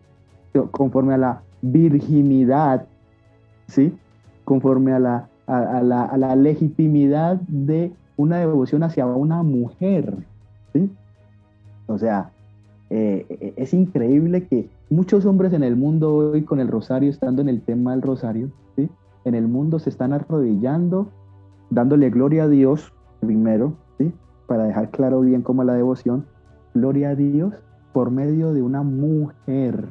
Conforme a la virginidad, ¿sí? conforme a la, a la, a la legitimidad de una devoción hacia una mujer. ¿sí? O sea, eh, es increíble que muchos hombres en el mundo hoy con el rosario, estando en el tema del rosario, ¿sí? en el mundo se están arrodillando, dándole gloria a Dios primero, ¿sí? para dejar claro bien cómo la devoción, gloria a Dios por medio de una mujer.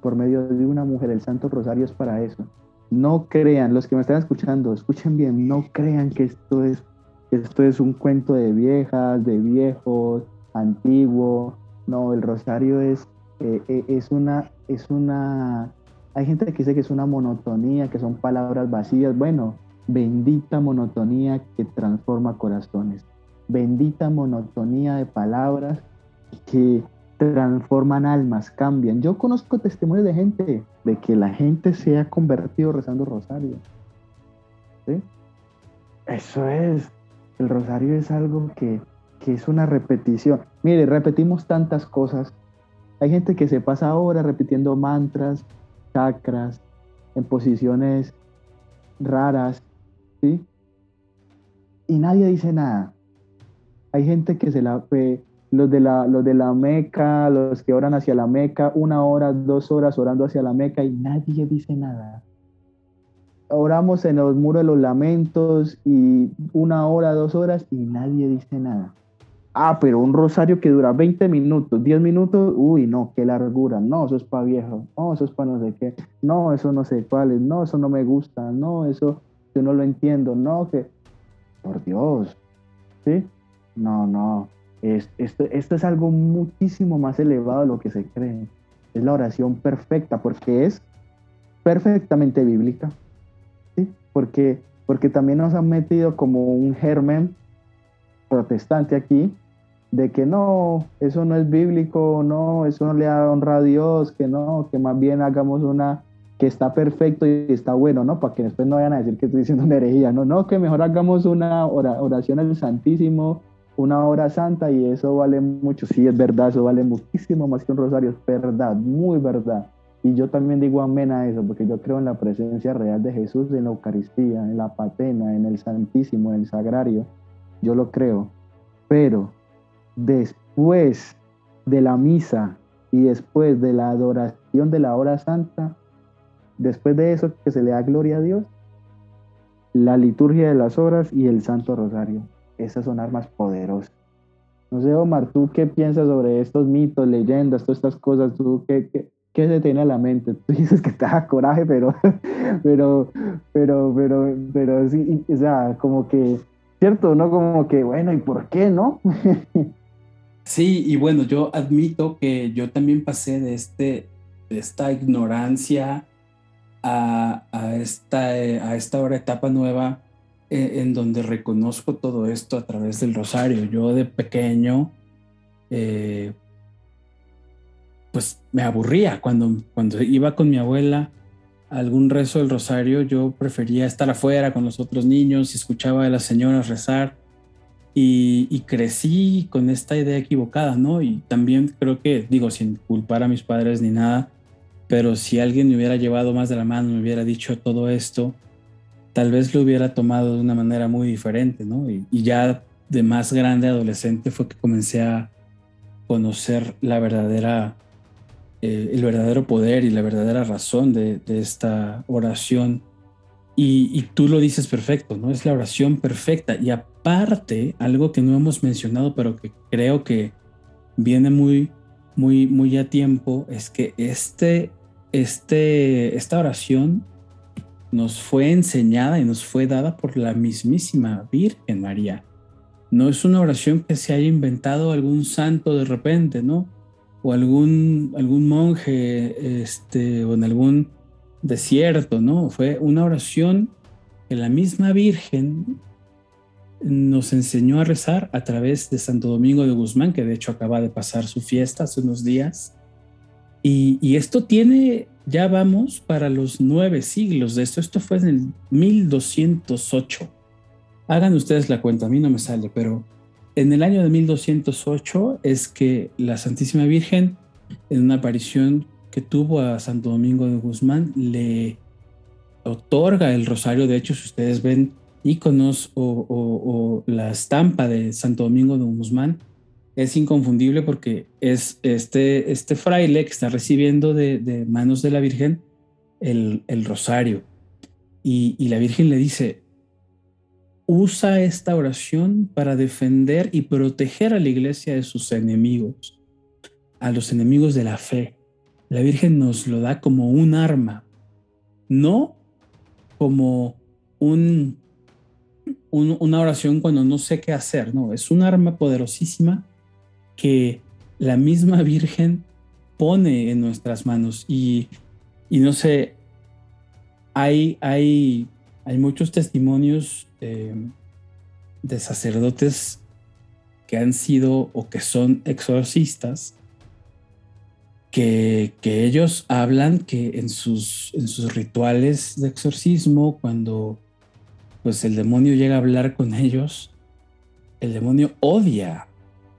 Por medio de una mujer, el Santo Rosario es para eso. No crean, los que me están escuchando, escuchen bien, no crean que esto es, esto es un cuento de viejas, de viejos, antiguo. No, el rosario es, eh, eh, es, una, es una... Hay gente que dice que es una monotonía, que son palabras vacías. Bueno, bendita monotonía que transforma corazones. Bendita monotonía de palabras que transforman almas, cambian. Yo conozco testimonios de gente, de que la gente se ha convertido rezando rosario. Eso es, el rosario es algo que, que es una repetición. Mire, repetimos tantas cosas. Hay gente que se pasa horas repitiendo mantras, chakras, en posiciones raras, ¿sí? Y nadie dice nada. Hay gente que se la los de la, los de la Meca, los que oran hacia la Meca, una hora, dos horas orando hacia la Meca y nadie dice nada. Oramos en los muros de los lamentos y una hora, dos horas y nadie dice nada. Ah, pero un rosario que dura 20 minutos, 10 minutos, uy, no, qué largura, no, eso es para viejo, no, eso es para no sé qué, no, eso no sé cuáles, no, eso no me gusta, no, eso yo no lo entiendo, no, que, por Dios, ¿sí? No, no, esto, esto es algo muchísimo más elevado de lo que se cree. Es la oración perfecta porque es perfectamente bíblica. ¿sí? Porque, porque también nos han metido como un germen protestante aquí de que no, eso no es bíblico, no, eso no le honra a Dios, que no, que más bien hagamos una que está perfecto y está bueno, ¿no? Para que después no vayan a decir que estoy diciendo una herejía, no, no, que mejor hagamos una oración al Santísimo una hora santa y eso vale mucho. Sí, es verdad, eso vale muchísimo más que un rosario, es verdad, muy verdad. Y yo también digo amén a eso, porque yo creo en la presencia real de Jesús en la Eucaristía, en la patena, en el Santísimo, en el Sagrario. Yo lo creo. Pero después de la misa y después de la adoración de la hora santa, después de eso que se le da gloria a Dios, la liturgia de las horas y el Santo Rosario esas son armas poderosas. No sé, Omar, ¿tú qué piensas sobre estos mitos, leyendas, todas estas cosas? ¿Tú qué, ¿qué se tiene a la mente? [laughs] Tú dices que te da coraje, pero, [laughs] pero, pero, pero, pero sí, o sea, como que, ¿cierto? ¿No? Como que, bueno, ¿y por qué no? [laughs] Sí, y bueno, yo admito que yo también pasé de, este, de esta ignorancia a, esta, a esta hora etapa nueva en donde reconozco todo esto a través del rosario. Yo de pequeño, eh, pues me aburría cuando, cuando iba con mi abuela a algún rezo del rosario, yo prefería estar afuera con los otros niños y escuchaba a las señoras rezar y, crecí con esta idea equivocada, ¿no? Y también creo que, digo, sin culpar a mis padres ni nada, pero si alguien me hubiera llevado más de la mano, me hubiera dicho todo esto, tal vez lo hubiera tomado de una manera muy diferente, ¿no? Y, ya de más grande, adolescente, fue que comencé a conocer la verdadera, eh, el verdadero poder y la verdadera razón de, esta oración y, tú lo dices perfecto, ¿no? Es la oración perfecta. Y aparte, algo que no hemos mencionado, pero que creo que viene muy, muy, muy a tiempo, es que este, este, esta oración nos fue enseñada y nos fue dada por la mismísima Virgen María. No es una oración que se haya inventado algún santo de repente, ¿no? O algún, algún monje, este, o en algún desierto, ¿no? Fue una oración que la misma Virgen nos enseñó a rezar a través de Santo Domingo de Guzmán, que de hecho acaba de pasar su fiesta hace unos días. Y, esto tiene, ya vamos para los nueve siglos de esto. Esto fue en el 1208. Hagan ustedes la cuenta, a mí no me sale, pero en el año de 1208 es que la Santísima Virgen, en una aparición que tuvo a Santo Domingo de Guzmán le otorga el rosario. De hecho, si ustedes ven iconos o, la estampa de Santo Domingo de Guzmán, es inconfundible porque es este, este fraile que está recibiendo de, manos de la Virgen el, rosario. Y, y la Virgen le dice, usa esta oración para defender y proteger a la iglesia de sus enemigos, a los enemigos de la fe la Virgen nos lo da como un arma, no como un, una oración cuando no sé qué hacer, no, es un arma poderosísima que la misma [laughs] Virgen pone en nuestras manos y, no sé, hay, hay, hay muchos testimonios eh, de sacerdotes que han sido o que son exorcistas que, ellos hablan que en sus, en sus rituales de exorcismo, cuando pues el demonio llega a hablar con ellos, el demonio odia.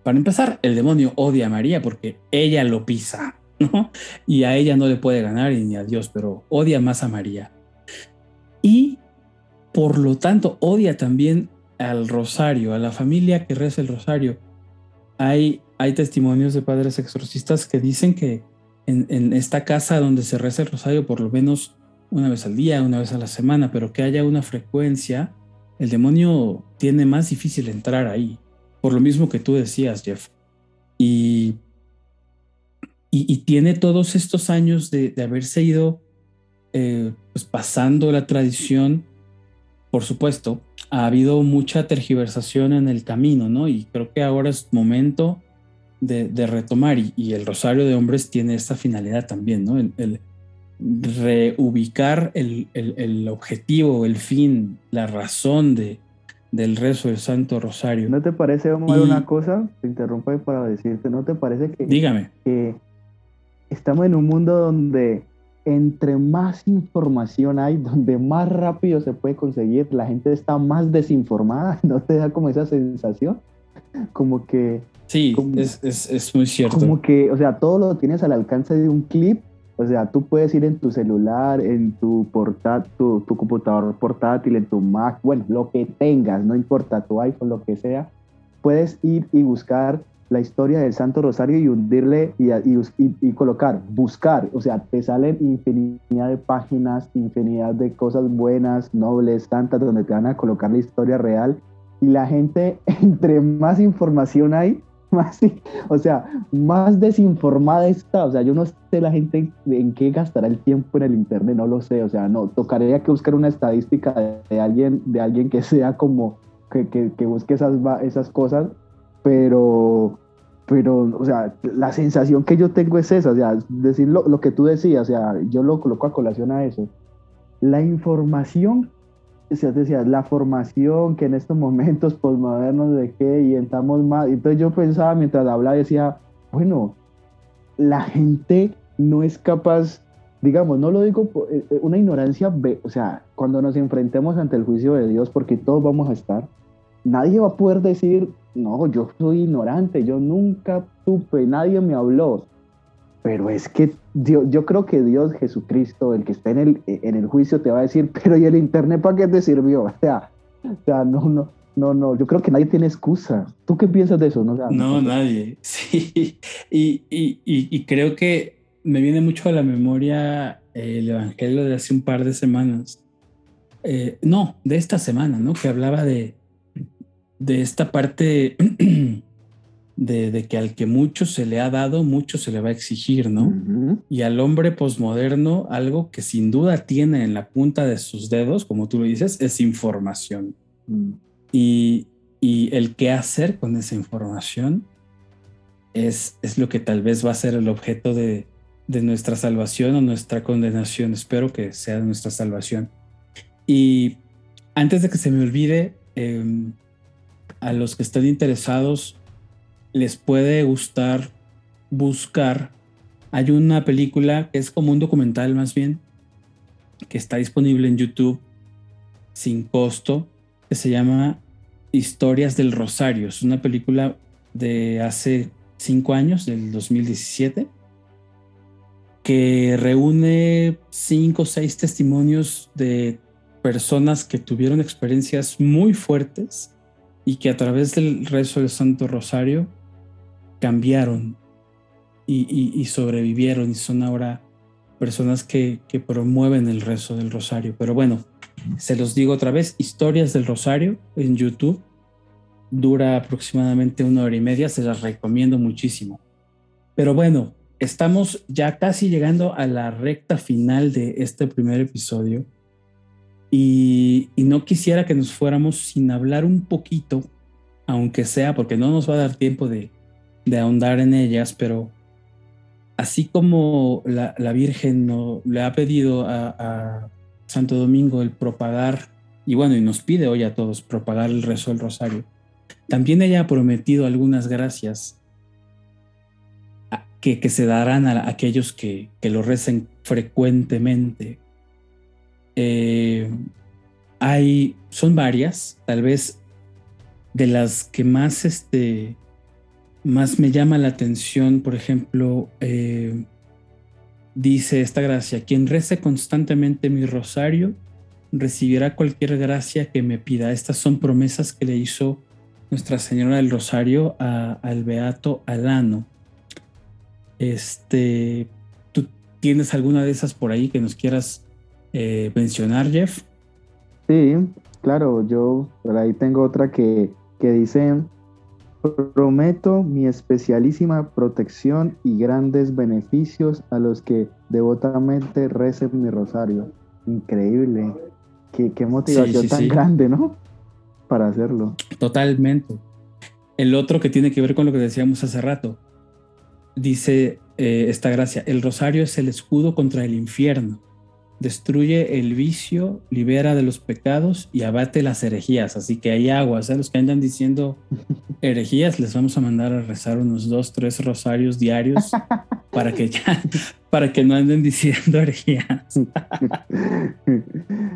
Para empezar, el demonio odia a María porque ella lo pisa, ¿no? Y a ella no le puede ganar y ni a Dios, pero odia más a María. Y por lo tanto odia también al rosario, a la familia que reza el rosario. Hay hay testimonios de padres exorcistas que dicen que en, esta casa donde se reza el rosario por lo menos una vez al día, una vez a la semana, pero que haya una frecuencia, el demonio tiene más difícil entrar ahí, por lo mismo que tú decías, Jeff. Y, y, tiene todos estos años de, haberse ido eh, pues pasando la tradición, por supuesto, ha habido mucha tergiversación en el camino, ¿no? Y creo que ahora es momento de, retomar y, el Rosario de Hombres tiene esta finalidad también, ¿no? El, reubicar el, el, objetivo, el fin, la razón de, del rezo del Santo Rosario. ¿No te parece, Omar, una cosa? Te interrumpo para decirte, ¿no te parece que, dígame. que estamos en un mundo donde entre más información hay, donde más rápido se puede conseguir, la gente está más desinformada, [laughs] ¿no te da como esa sensación? Como que Sí, es, muy cierto. Como que, o sea, todo lo tienes al alcance de un clip. O sea, tú puedes ir en tu celular, en tu, tu, tu computador portátil, en tu Mac, bueno, lo que tengas, no importa, tu iPhone, lo que sea. Puedes ir y buscar la historia del Santo Rosario y hundirle y, y, y, colocar, buscar, o sea, te salen infinidad de páginas, infinidad de cosas buenas, nobles, santas, donde te van a colocar la historia real y la gente, [laughs] entre más información hay, más, o sea, más desinformada está. O sea, yo no sé la gente en qué gastará el tiempo en el internet, no lo sé. O sea, no, tocaría que buscar una estadística de, alguien, de alguien que sea como, que, que, que busque esas, esas cosas, pero, pero, o sea, la sensación que yo tengo es esa, o sea, decir lo, lo que tú decías, o sea, yo lo coloco a colación a eso. La información se decía, la formación que en estos momentos posmodernos de qué y estamos más. Entonces yo pensaba mientras hablaba, decía, bueno, la gente no es capaz, digamos, no lo digo eh, eh, una ignorancia, o sea, cuando nos enfrentemos ante el juicio de Dios, porque todos vamos a estar, nadie va a poder decir, no, yo soy ignorante, yo nunca supe, nadie me habló. Pero es que Dios, yo creo que Dios Jesucristo, el que está en el, en el juicio, te va a decir, pero ¿y el Internet para qué te sirvió? [laughs] O sea, o sea no, no, no, no, yo creo que nadie tiene excusa. ¿Tú qué piensas de eso? No, no nadie. [laughs] Sí, y, y, y, creo que me viene mucho a la memoria el Evangelio de hace un par de semanas. Eh, no, de esta semana, ¿no? Que hablaba de, de esta parte [clears throat] de, que al que mucho se le ha dado, mucho se le va a exigir, ¿no? Y al hombre posmoderno, algo que sin duda tiene en la punta de sus dedos, como tú lo dices, es información. Mm. Y, el qué hacer con esa información es, es, lo que tal vez va a ser el objeto de, nuestra salvación o nuestra condenación. Espero que sea nuestra salvación. Y antes de que se me olvide, em, a los que estén interesados, les puede gustar buscar. Hay una película que es como un documental más bien, que está disponible en YouTube sin costo, que se llama Historias del Rosario. Es una película de hace cinco años, del 2017, que reúne cinco o seis testimonios de personas que tuvieron experiencias muy fuertes y que a través del rezo del Santo Rosario cambiaron y, sobrevivieron y son ahora personas que, promueven el rezo del rosario. Pero bueno, se los digo otra vez, historias del rosario en YouTube. Dura aproximadamente una hora y media, se las recomiendo muchísimo. Pero bueno, estamos ya casi llegando a la recta final de este primer episodio y, no quisiera que nos fuéramos sin hablar un poquito, aunque sea porque no nos va a dar tiempo de, de ahondar en ellas, pero así como la, Virgen no, le ha pedido a, Santo Domingo el propagar, y bueno, y nos pide hoy a todos propagar el rezo del rosario, también ella ha prometido algunas gracias que, que, se darán a aquellos que, que lo recen frecuentemente. Eh, hay, son varias, tal vez de las que más este, más me llama la atención, por ejemplo, eh, dice esta gracia, quien rece constantemente mi rosario, recibirá cualquier gracia que me pida. Estas son promesas que le hizo Nuestra Señora del Rosario al Beato Alano. Este, ¿Tú tienes alguna de esas por ahí que nos quieras eh, mencionar, Jeff? Sí, claro, yo por ahí tengo otra que, que dice, Prometo mi especialísima protección y grandes beneficios a los que devotamente recen mi rosario. Increíble. Qué, motivación tan grande, ¿no? Para hacerlo. Totalmente. El otro que tiene que ver con lo que decíamos hace rato. Dice eh, esta gracia, el rosario es el escudo contra el infierno destruye el vicio, libera de los pecados y abate las herejías. Así que hay aguas. ¿eh? Los que andan diciendo [laughs] herejías, les vamos a mandar a rezar unos dos, tres rosarios diarios [laughs] para que ya, para que no anden diciendo herejías. [laughs]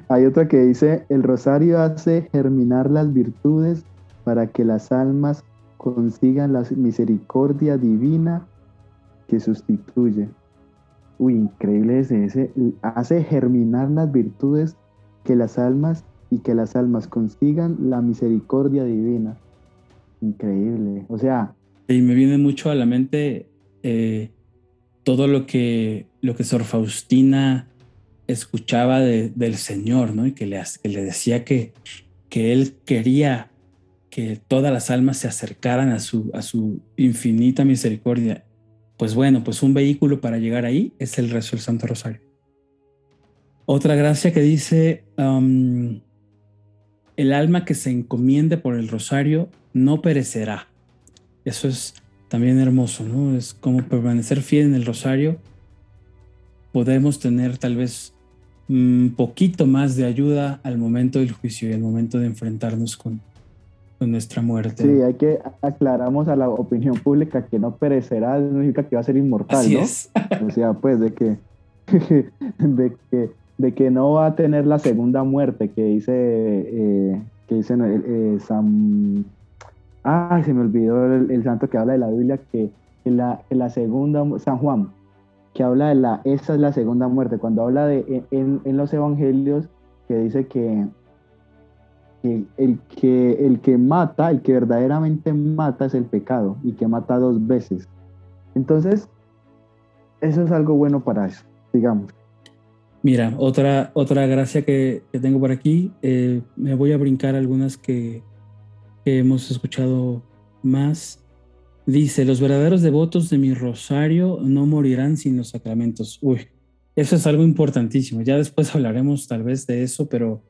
hay otra que dice, el rosario hace germinar las virtudes para que las almas consigan la misericordia divina que sustituye. Uy, increíble ese, ese hace germinar las virtudes que las almas y que las almas consigan la misericordia divina. Increíble. O sea. Y me viene mucho a la mente eh, todo lo que, lo que Sor Faustina escuchaba del Señor, ¿no? Y que le, que le decía que, que él quería que todas las almas se acercaran a su, a su infinita misericordia. Pues bueno, pues un vehículo para llegar ahí es el rezo del Santo Rosario. Otra gracia que dice, um, el alma que se encomiende por el rosario no perecerá. Eso es también hermoso, ¿no? Es como permanecer fiel en el rosario. Podemos tener tal vez un poquito más de ayuda al momento del juicio y al momento de enfrentarnos con, con nuestra muerte. Sí, hay que aclaramos a la opinión pública que no perecerá, no significa que va a ser inmortal, Así ¿no? Es. [laughs] O sea, pues de que, [laughs] de que de que no va a tener la segunda muerte que dice eh, que dice eh, San ah se me olvidó el, santo que habla de la Biblia que, la, la, segunda San Juan que habla de la esa es la segunda muerte cuando habla de en, en los evangelios que dice que, que, el que el que mata el que verdaderamente mata es el pecado y que mata dos veces entonces eso es algo bueno para eso digamos Mira, otra, otra gracia que, tengo por aquí, eh, me voy a brincar algunas que, hemos escuchado más. Dice, los verdaderos devotos de mi rosario no morirán sin los sacramentos. Uy, eso es algo importantísimo. Ya después hablaremos tal vez de eso, pero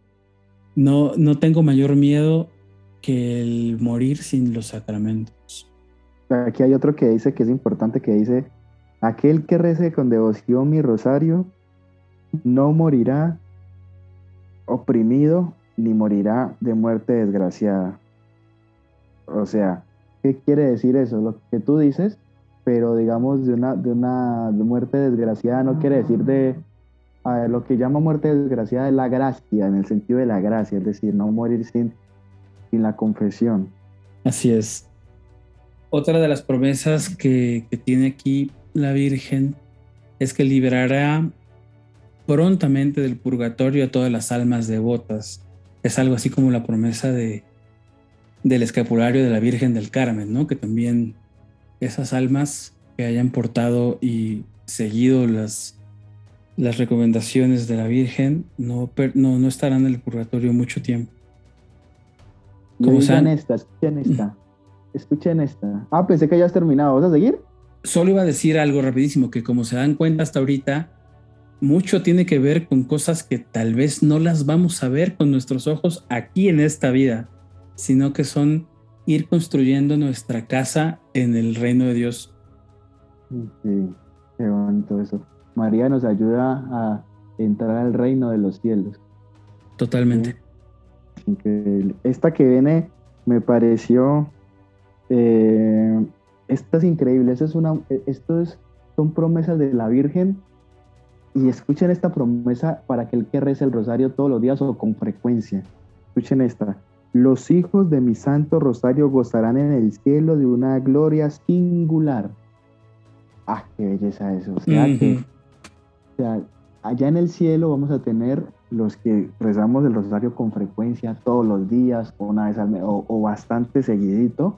no, no tengo mayor miedo que el morir sin los sacramentos. Aquí hay otro que dice que es importante, que dice, aquel que rece con devoción mi rosario no morirá oprimido ni morirá de muerte desgraciada. O sea, ¿qué quiere decir eso? Lo que tú dices, pero digamos de una, de una muerte desgraciada no quiere decir de... lo que llama muerte desgraciada es la gracia, en el sentido de la gracia, es decir, no morir sin, sin la confesión. Así es. Otra de las promesas que, que tiene aquí la Virgen es que liberará prontamente del purgatorio a todas las almas devotas. Es algo así como la promesa de, del escapulario de la Virgen del Carmen, ¿no? Que también esas almas que hayan portado y seguido las, las recomendaciones de la Virgen no, no, no estarán en el purgatorio mucho tiempo. Como escuchen esta, escuchen esta. Escuchen esta. Ah, pensé que ya has terminado. ¿Vas a seguir? Solo iba a decir algo rapidísimo, que como se dan cuenta hasta ahorita, mucho tiene que ver con cosas que tal vez no las vamos a ver con nuestros ojos aquí en esta vida, sino que son ir construyendo nuestra casa en el reino de Dios. Sí, qué bonito eso. María nos ayuda a entrar al reino de los cielos. Totalmente. Increíble. Esta que viene me pareció, eh, esta es increíble. es una, esto es, son promesas de la Virgen y escuchen esta promesa para aquel que reza el rosario todos los días o con frecuencia. Escuchen esta. Los hijos de mi santo rosario gozarán en el cielo de una gloria singular. Ah, qué belleza eso. O sea, que, o sea, allá en el cielo vamos a tener los que rezamos el rosario con frecuencia todos los días una vez al mes o, o bastante seguidito.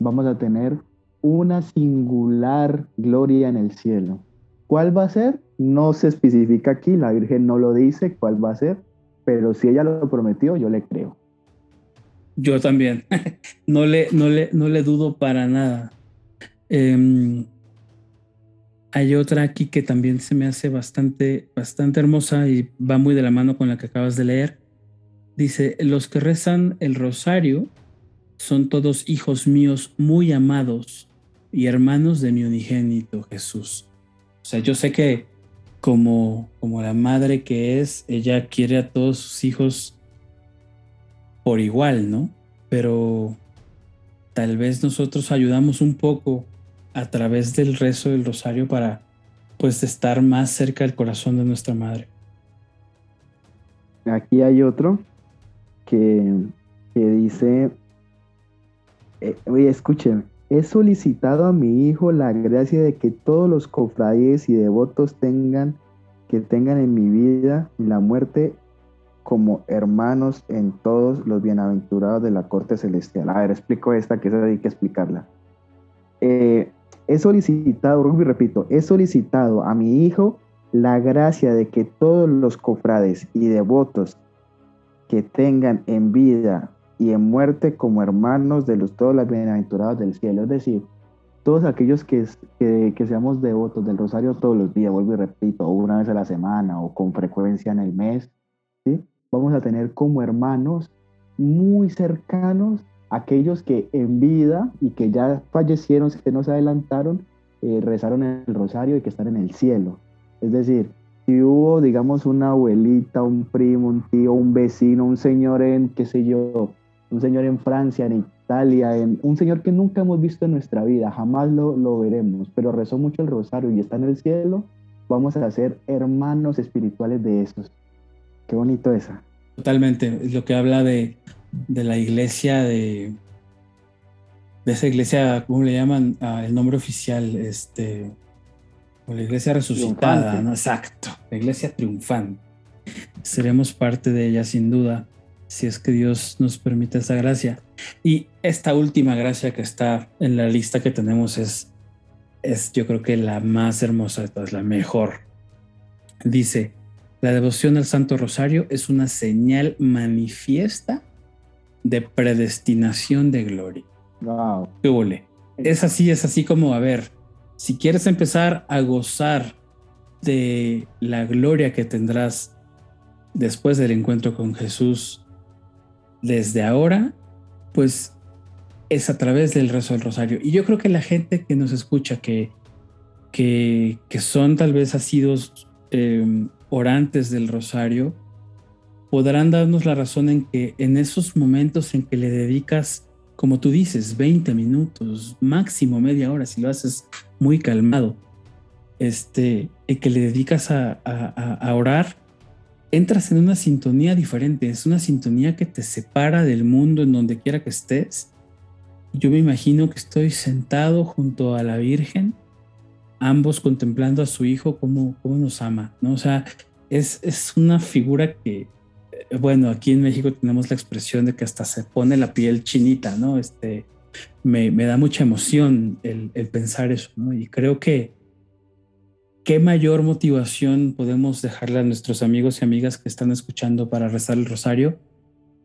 Vamos a tener una singular gloria en el cielo. ¿Cuál va a ser? No se especifica aquí, la Virgen no lo dice cuál va a ser, pero si ella lo prometió, yo le creo. Yo también. [laughs] no, le, no, le, no le dudo para nada. Em, hay otra aquí que también se me hace bastante, bastante hermosa y va muy de la mano con la que acabas de leer. Dice, los que rezan el rosario son todos hijos míos muy amados y hermanos de mi unigénito Jesús. O sea, yo sé que como, como la madre que es, ella quiere a todos sus hijos por igual, ¿no? Pero tal vez nosotros ayudamos un poco a través del rezo del rosario para pues estar más cerca del corazón de nuestra madre. Aquí hay otro que, que dice, eh, oye, escúcheme, He solicitado a mi hijo la gracia de que todos los cofrades y devotos tengan que tengan en mi vida la muerte como hermanos en todos los bienaventurados de la corte celestial. A ver, explico esta, que esa hay que explicarla. Eh, he solicitado, y repito, he solicitado a mi hijo la gracia de que todos los cofrades y devotos que tengan en vida y en muerte como hermanos de los todos los bienaventurados del cielo. Es decir, todos aquellos que, que, que, seamos devotos del rosario todos los días, vuelvo y repito, o una vez a la semana o con frecuencia en el mes, ¿sí? vamos a tener como hermanos muy cercanos aquellos que en vida y que ya fallecieron, que nos adelantaron, eh, rezaron el rosario y que están en el cielo. Es decir, si hubo, digamos, una abuelita, un primo, un tío, un vecino, un señor en, qué sé yo, un señor en Francia, en Italia, en, un señor que nunca hemos visto en nuestra vida, jamás lo, lo veremos, pero rezó mucho el rosario y está en el cielo, vamos a ser hermanos espirituales de esos. Qué bonito esa. Totalmente, es lo que habla de, de la iglesia, de, de esa iglesia, ¿cómo le llaman? Ah, el nombre oficial, este, la iglesia resucitada, ¿no? Exacto, la iglesia triunfante. Seremos parte de ella sin duda si es que Dios nos permite esa gracia. Y esta última gracia que está en la lista que tenemos es, es yo creo que la más hermosa de todas, la mejor. Dice, la devoción al Santo Rosario es una señal manifiesta de predestinación de gloria. Wow. ¿Qué Es así, es así como, a ver, si quieres empezar a gozar de la gloria que tendrás después del encuentro con Jesús desde ahora, pues es a través del rezo del rosario. Y yo creo que la gente que nos escucha, que, que, son tal vez asidos em, orantes del rosario, podrán darnos la razón en que en esos momentos en que le dedicas, como tú dices, 20 minutos, máximo media hora, si lo haces muy calmado, este, que le dedicas a, a orar, entras en una sintonía diferente, es una sintonía que te separa del mundo en donde quiera que estés. Yo me imagino que estoy sentado junto a la Virgen, ambos contemplando a su hijo como, como nos ama, ¿no? O sea, es, es una figura que, bueno, aquí en México tenemos la expresión de que hasta se pone la piel chinita, ¿no? Este, me, me da mucha emoción el, el pensar eso, ¿no? Y creo que, ¿qué mayor motivación podemos dejarle a nuestros amigos y amigas que están escuchando para rezar el rosario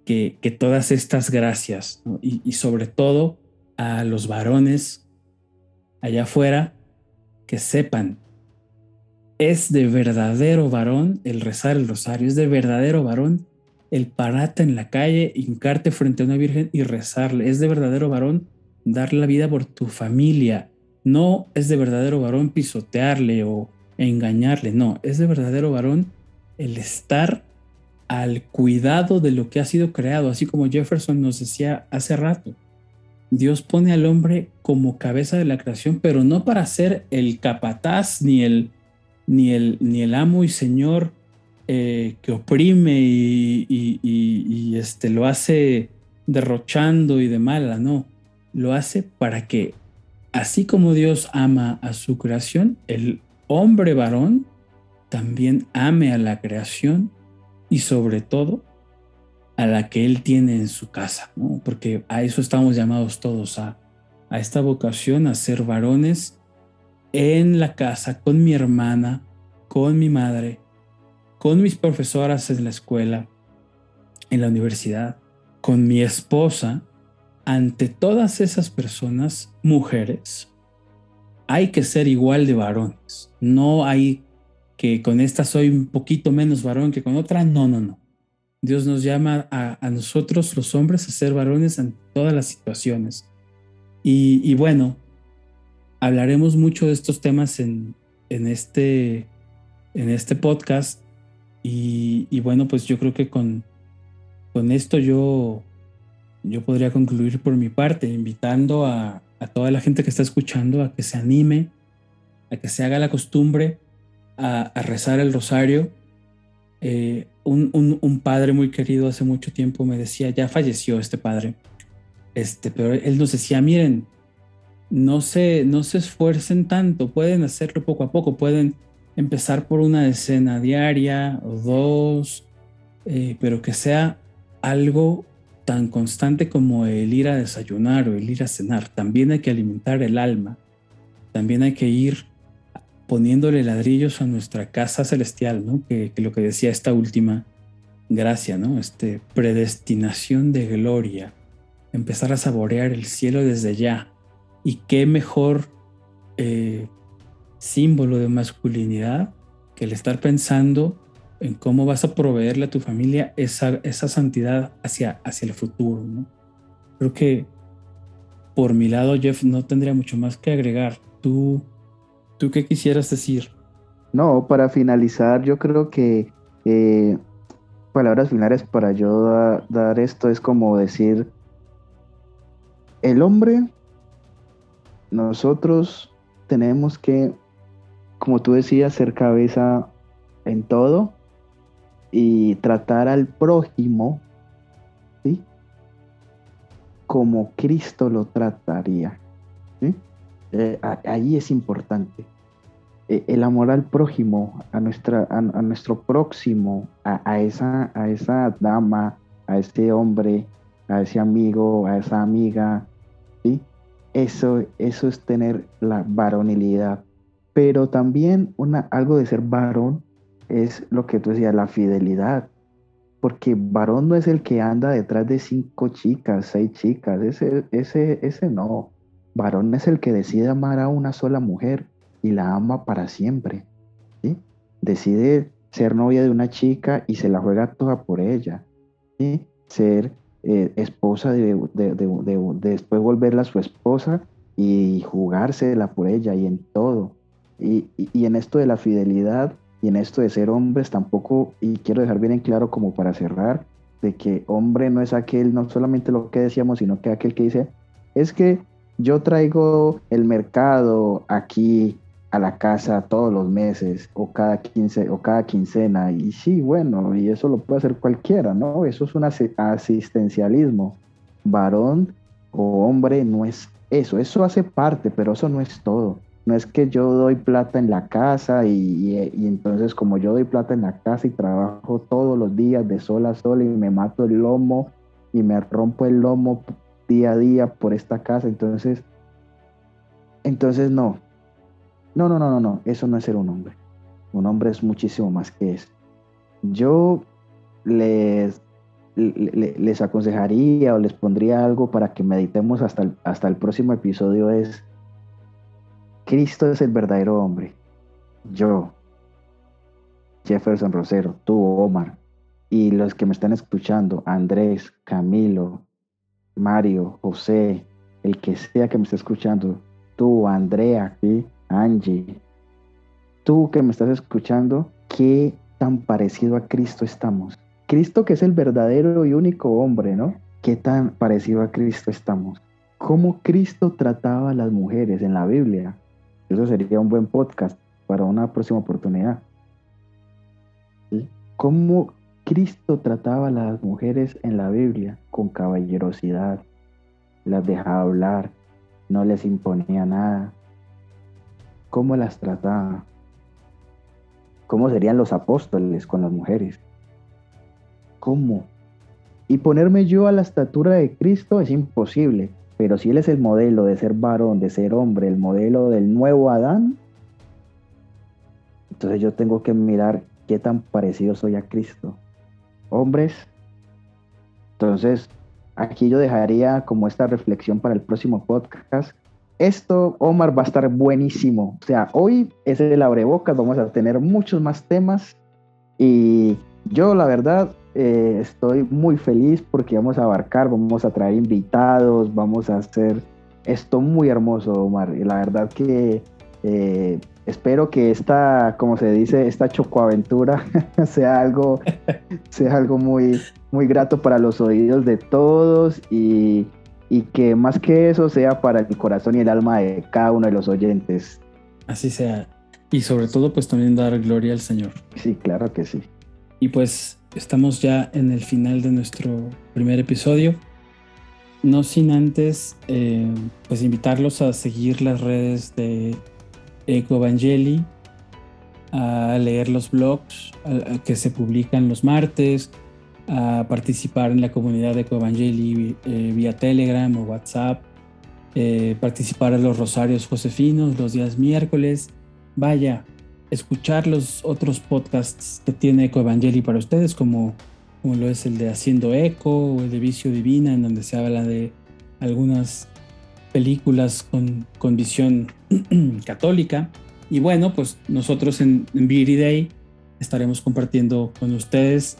que, que todas estas gracias? Y, y, sobre todo a los varones allá afuera que sepan, es de verdadero varón el rezar el rosario, es de verdadero varón el pararte en la calle, hincarte frente a una virgen y rezarle, es de verdadero varón dar la vida por tu familia, no es de verdadero varón pisotearle o engañarle, no, es de verdadero varón el estar al cuidado de lo que ha sido creado, así como Jefferson nos decía hace rato. Dios pone al hombre como cabeza de la creación, pero no para ser el capataz ni el, ni el, ni el amo y señor eh, que oprime y, y, este, lo hace derrochando y de mala, no. Lo hace para que así como Dios ama a su creación, el hombre varón también ame a la creación y sobre todo a la que Él tiene en su casa, ¿no? porque a eso estamos llamados todos, a, a esta vocación, a ser varones en la casa, con mi hermana, con mi madre, con mis profesoras en la escuela, en la universidad, con mi esposa, ante todas esas personas, mujeres, hay que ser igual de varones. No hay que con esta soy un poquito menos varón que con otra. No, no, no. Dios nos llama a, nosotros los hombres a ser varones en todas las situaciones. Y, bueno, hablaremos mucho de estos temas en, este, en este podcast. Y, bueno, pues yo creo que con, con esto yo, yo podría concluir por mi parte, invitando a, a toda la gente que está escuchando a que se anime, a que se haga la costumbre a, rezar el rosario. Eh, un, padre muy querido hace mucho tiempo me decía, ya falleció este padre, este, pero él nos decía, miren, no se, no se esfuercen tanto, pueden hacerlo poco a poco, pueden empezar por una decena diaria o dos, eh, pero que sea algo tan constante como el ir a desayunar o el ir a cenar. También hay que alimentar el alma. También hay que ir poniéndole ladrillos a nuestra casa celestial, ¿no? Que, lo que decía esta última gracia, ¿no? Este, predestinación de gloria, empezar a saborear el cielo desde ya. Y qué mejor eh, símbolo de masculinidad que el estar pensando en cómo vas a proveerle a tu familia esa, esa santidad hacia, hacia el futuro, ¿no? Creo que por mi lado, Jeff, no tendría mucho más que agregar. ¿Tú, tú qué quisieras decir? No, para finalizar, yo creo que eh, palabras finales para yo dar esto es como decir, el hombre, nosotros tenemos que, como tú decías, ser cabeza en todo y tratar al prójimo, ¿sí? Como Cristo lo trataría, ¿sí? Eh, ahí es importante. Eh, el amor al prójimo, a, nuestra, a, nuestro próximo, a, esa, a esa dama, a ese hombre, a ese amigo, a esa amiga, ¿sí? Eso, eso es tener la varonilidad. Pero también una, algo de ser varón es lo que tú decías, la fidelidad. Porque varón no es el que anda detrás de cinco chicas, seis chicas, ese, ese, ese no. Varón es el que decide amar a una sola mujer y la ama para siempre. ¿sí? Decide ser novia de una chica y se la juega toda por ella. ¿sí? Ser eh, esposa de, después volverla su esposa y jugársela por ella y en todo. Y, en esto de la fidelidad y en esto de ser hombres tampoco, y quiero dejar bien en claro como para cerrar, de que hombre no es aquel, no solamente lo que decíamos, sino que aquel que dice, es que yo traigo el mercado aquí a la casa todos los meses o cada, quince, o cada quincena. Y sí, bueno, y eso lo puede hacer cualquiera, ¿no? Eso es un asistencialismo. Varón o hombre no es eso, eso hace parte, pero eso no es todo. No es que yo doy plata en la casa y, entonces como yo doy plata en la casa y trabajo todos los días de sol a sol y me mato el lomo y me rompo el lomo día a día por esta casa, entonces, entonces no, no, no, no, no, no, eso no es ser un hombre. Un hombre es muchísimo más que eso. Yo les, les, aconsejaría o les pondría algo para que meditemos hasta el, hasta el próximo episodio es, Cristo es el verdadero hombre. Yo, Jefferson Rosero, tú, Omar, y los que me están escuchando, Andrés, Camilo, Mario, José, el que sea que me esté escuchando, tú, Andrea. Angie, tú que me estás escuchando, ¿qué tan parecido a Cristo estamos? Cristo que es el verdadero y único hombre, ¿no? ¿Qué tan parecido a Cristo estamos? ¿Cómo Cristo trataba a las mujeres en la Biblia? Eso sería un buen podcast para una próxima oportunidad. ¿Cómo Cristo trataba a las mujeres en la Biblia? Con caballerosidad. Las dejaba hablar, no les imponía nada, cómo las trataba, cómo serían los apóstoles con las mujeres, cómo. Y ponerme yo a la estatura de Cristo es imposible, pero si Él es el modelo de ser varón, de ser hombre, el modelo del nuevo Adán, entonces yo tengo que mirar qué tan parecido soy a Cristo. Hombres, entonces aquí yo dejaría como esta reflexión para el próximo podcast esto, Omar, va a estar buenísimo. O sea, hoy es el abrebocas, vamos a tener muchos más temas y yo la verdad eh, estoy muy feliz porque vamos a abarcar, vamos a traer invitados, vamos a hacer esto muy hermoso, Omar. Y la verdad que eh, espero que esta, como se dice, esta chocoaventura [laughs] sea algo, [laughs] sea algo muy, muy grato para los oídos de todos y y que más que eso sea para el corazón y el alma de cada uno de los oyentes. Así sea. Y sobre todo, pues también dar gloria al Señor. Sí, claro que sí. Y pues estamos ya en el final de nuestro primer episodio. No sin antes, eh, pues invitarlos a seguir las redes de Ecovangeli, a leer los blogs que se publican los martes, a participar en la comunidad de Coevangeli eh, vía Telegram o WhatsApp, eh, participar en los rosarios josefinos los días miércoles. Vaya, escuchar los otros podcasts que tiene Coevangeli para ustedes, como como lo es el de Haciendo Eco o el de Vicio Divina, en donde se habla de algunas películas con, con visión [clears throat] católica. Y bueno, pues nosotros en, en Beauty Day estaremos compartiendo con ustedes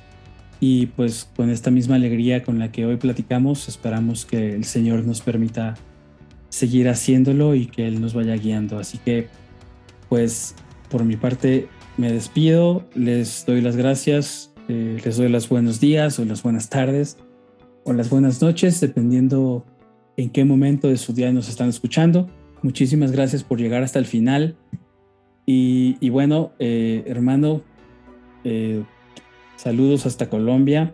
y pues con esta misma alegría con la que hoy platicamos, esperamos que el Señor nos permita seguir haciéndolo y que Él nos vaya guiando. Así que pues por mi parte me despido, les doy las gracias, eh, les doy los buenos días o las buenas tardes o las buenas noches, dependiendo en qué momento de su día nos están escuchando. Muchísimas gracias por llegar hasta el final. Y, bueno, eh, hermano, eh, saludos hasta Colombia.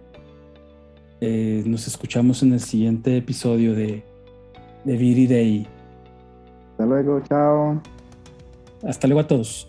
nos escuchamos en el siguiente episodio de, de Viri Day. Hasta luego, chao. Hasta luego a todos.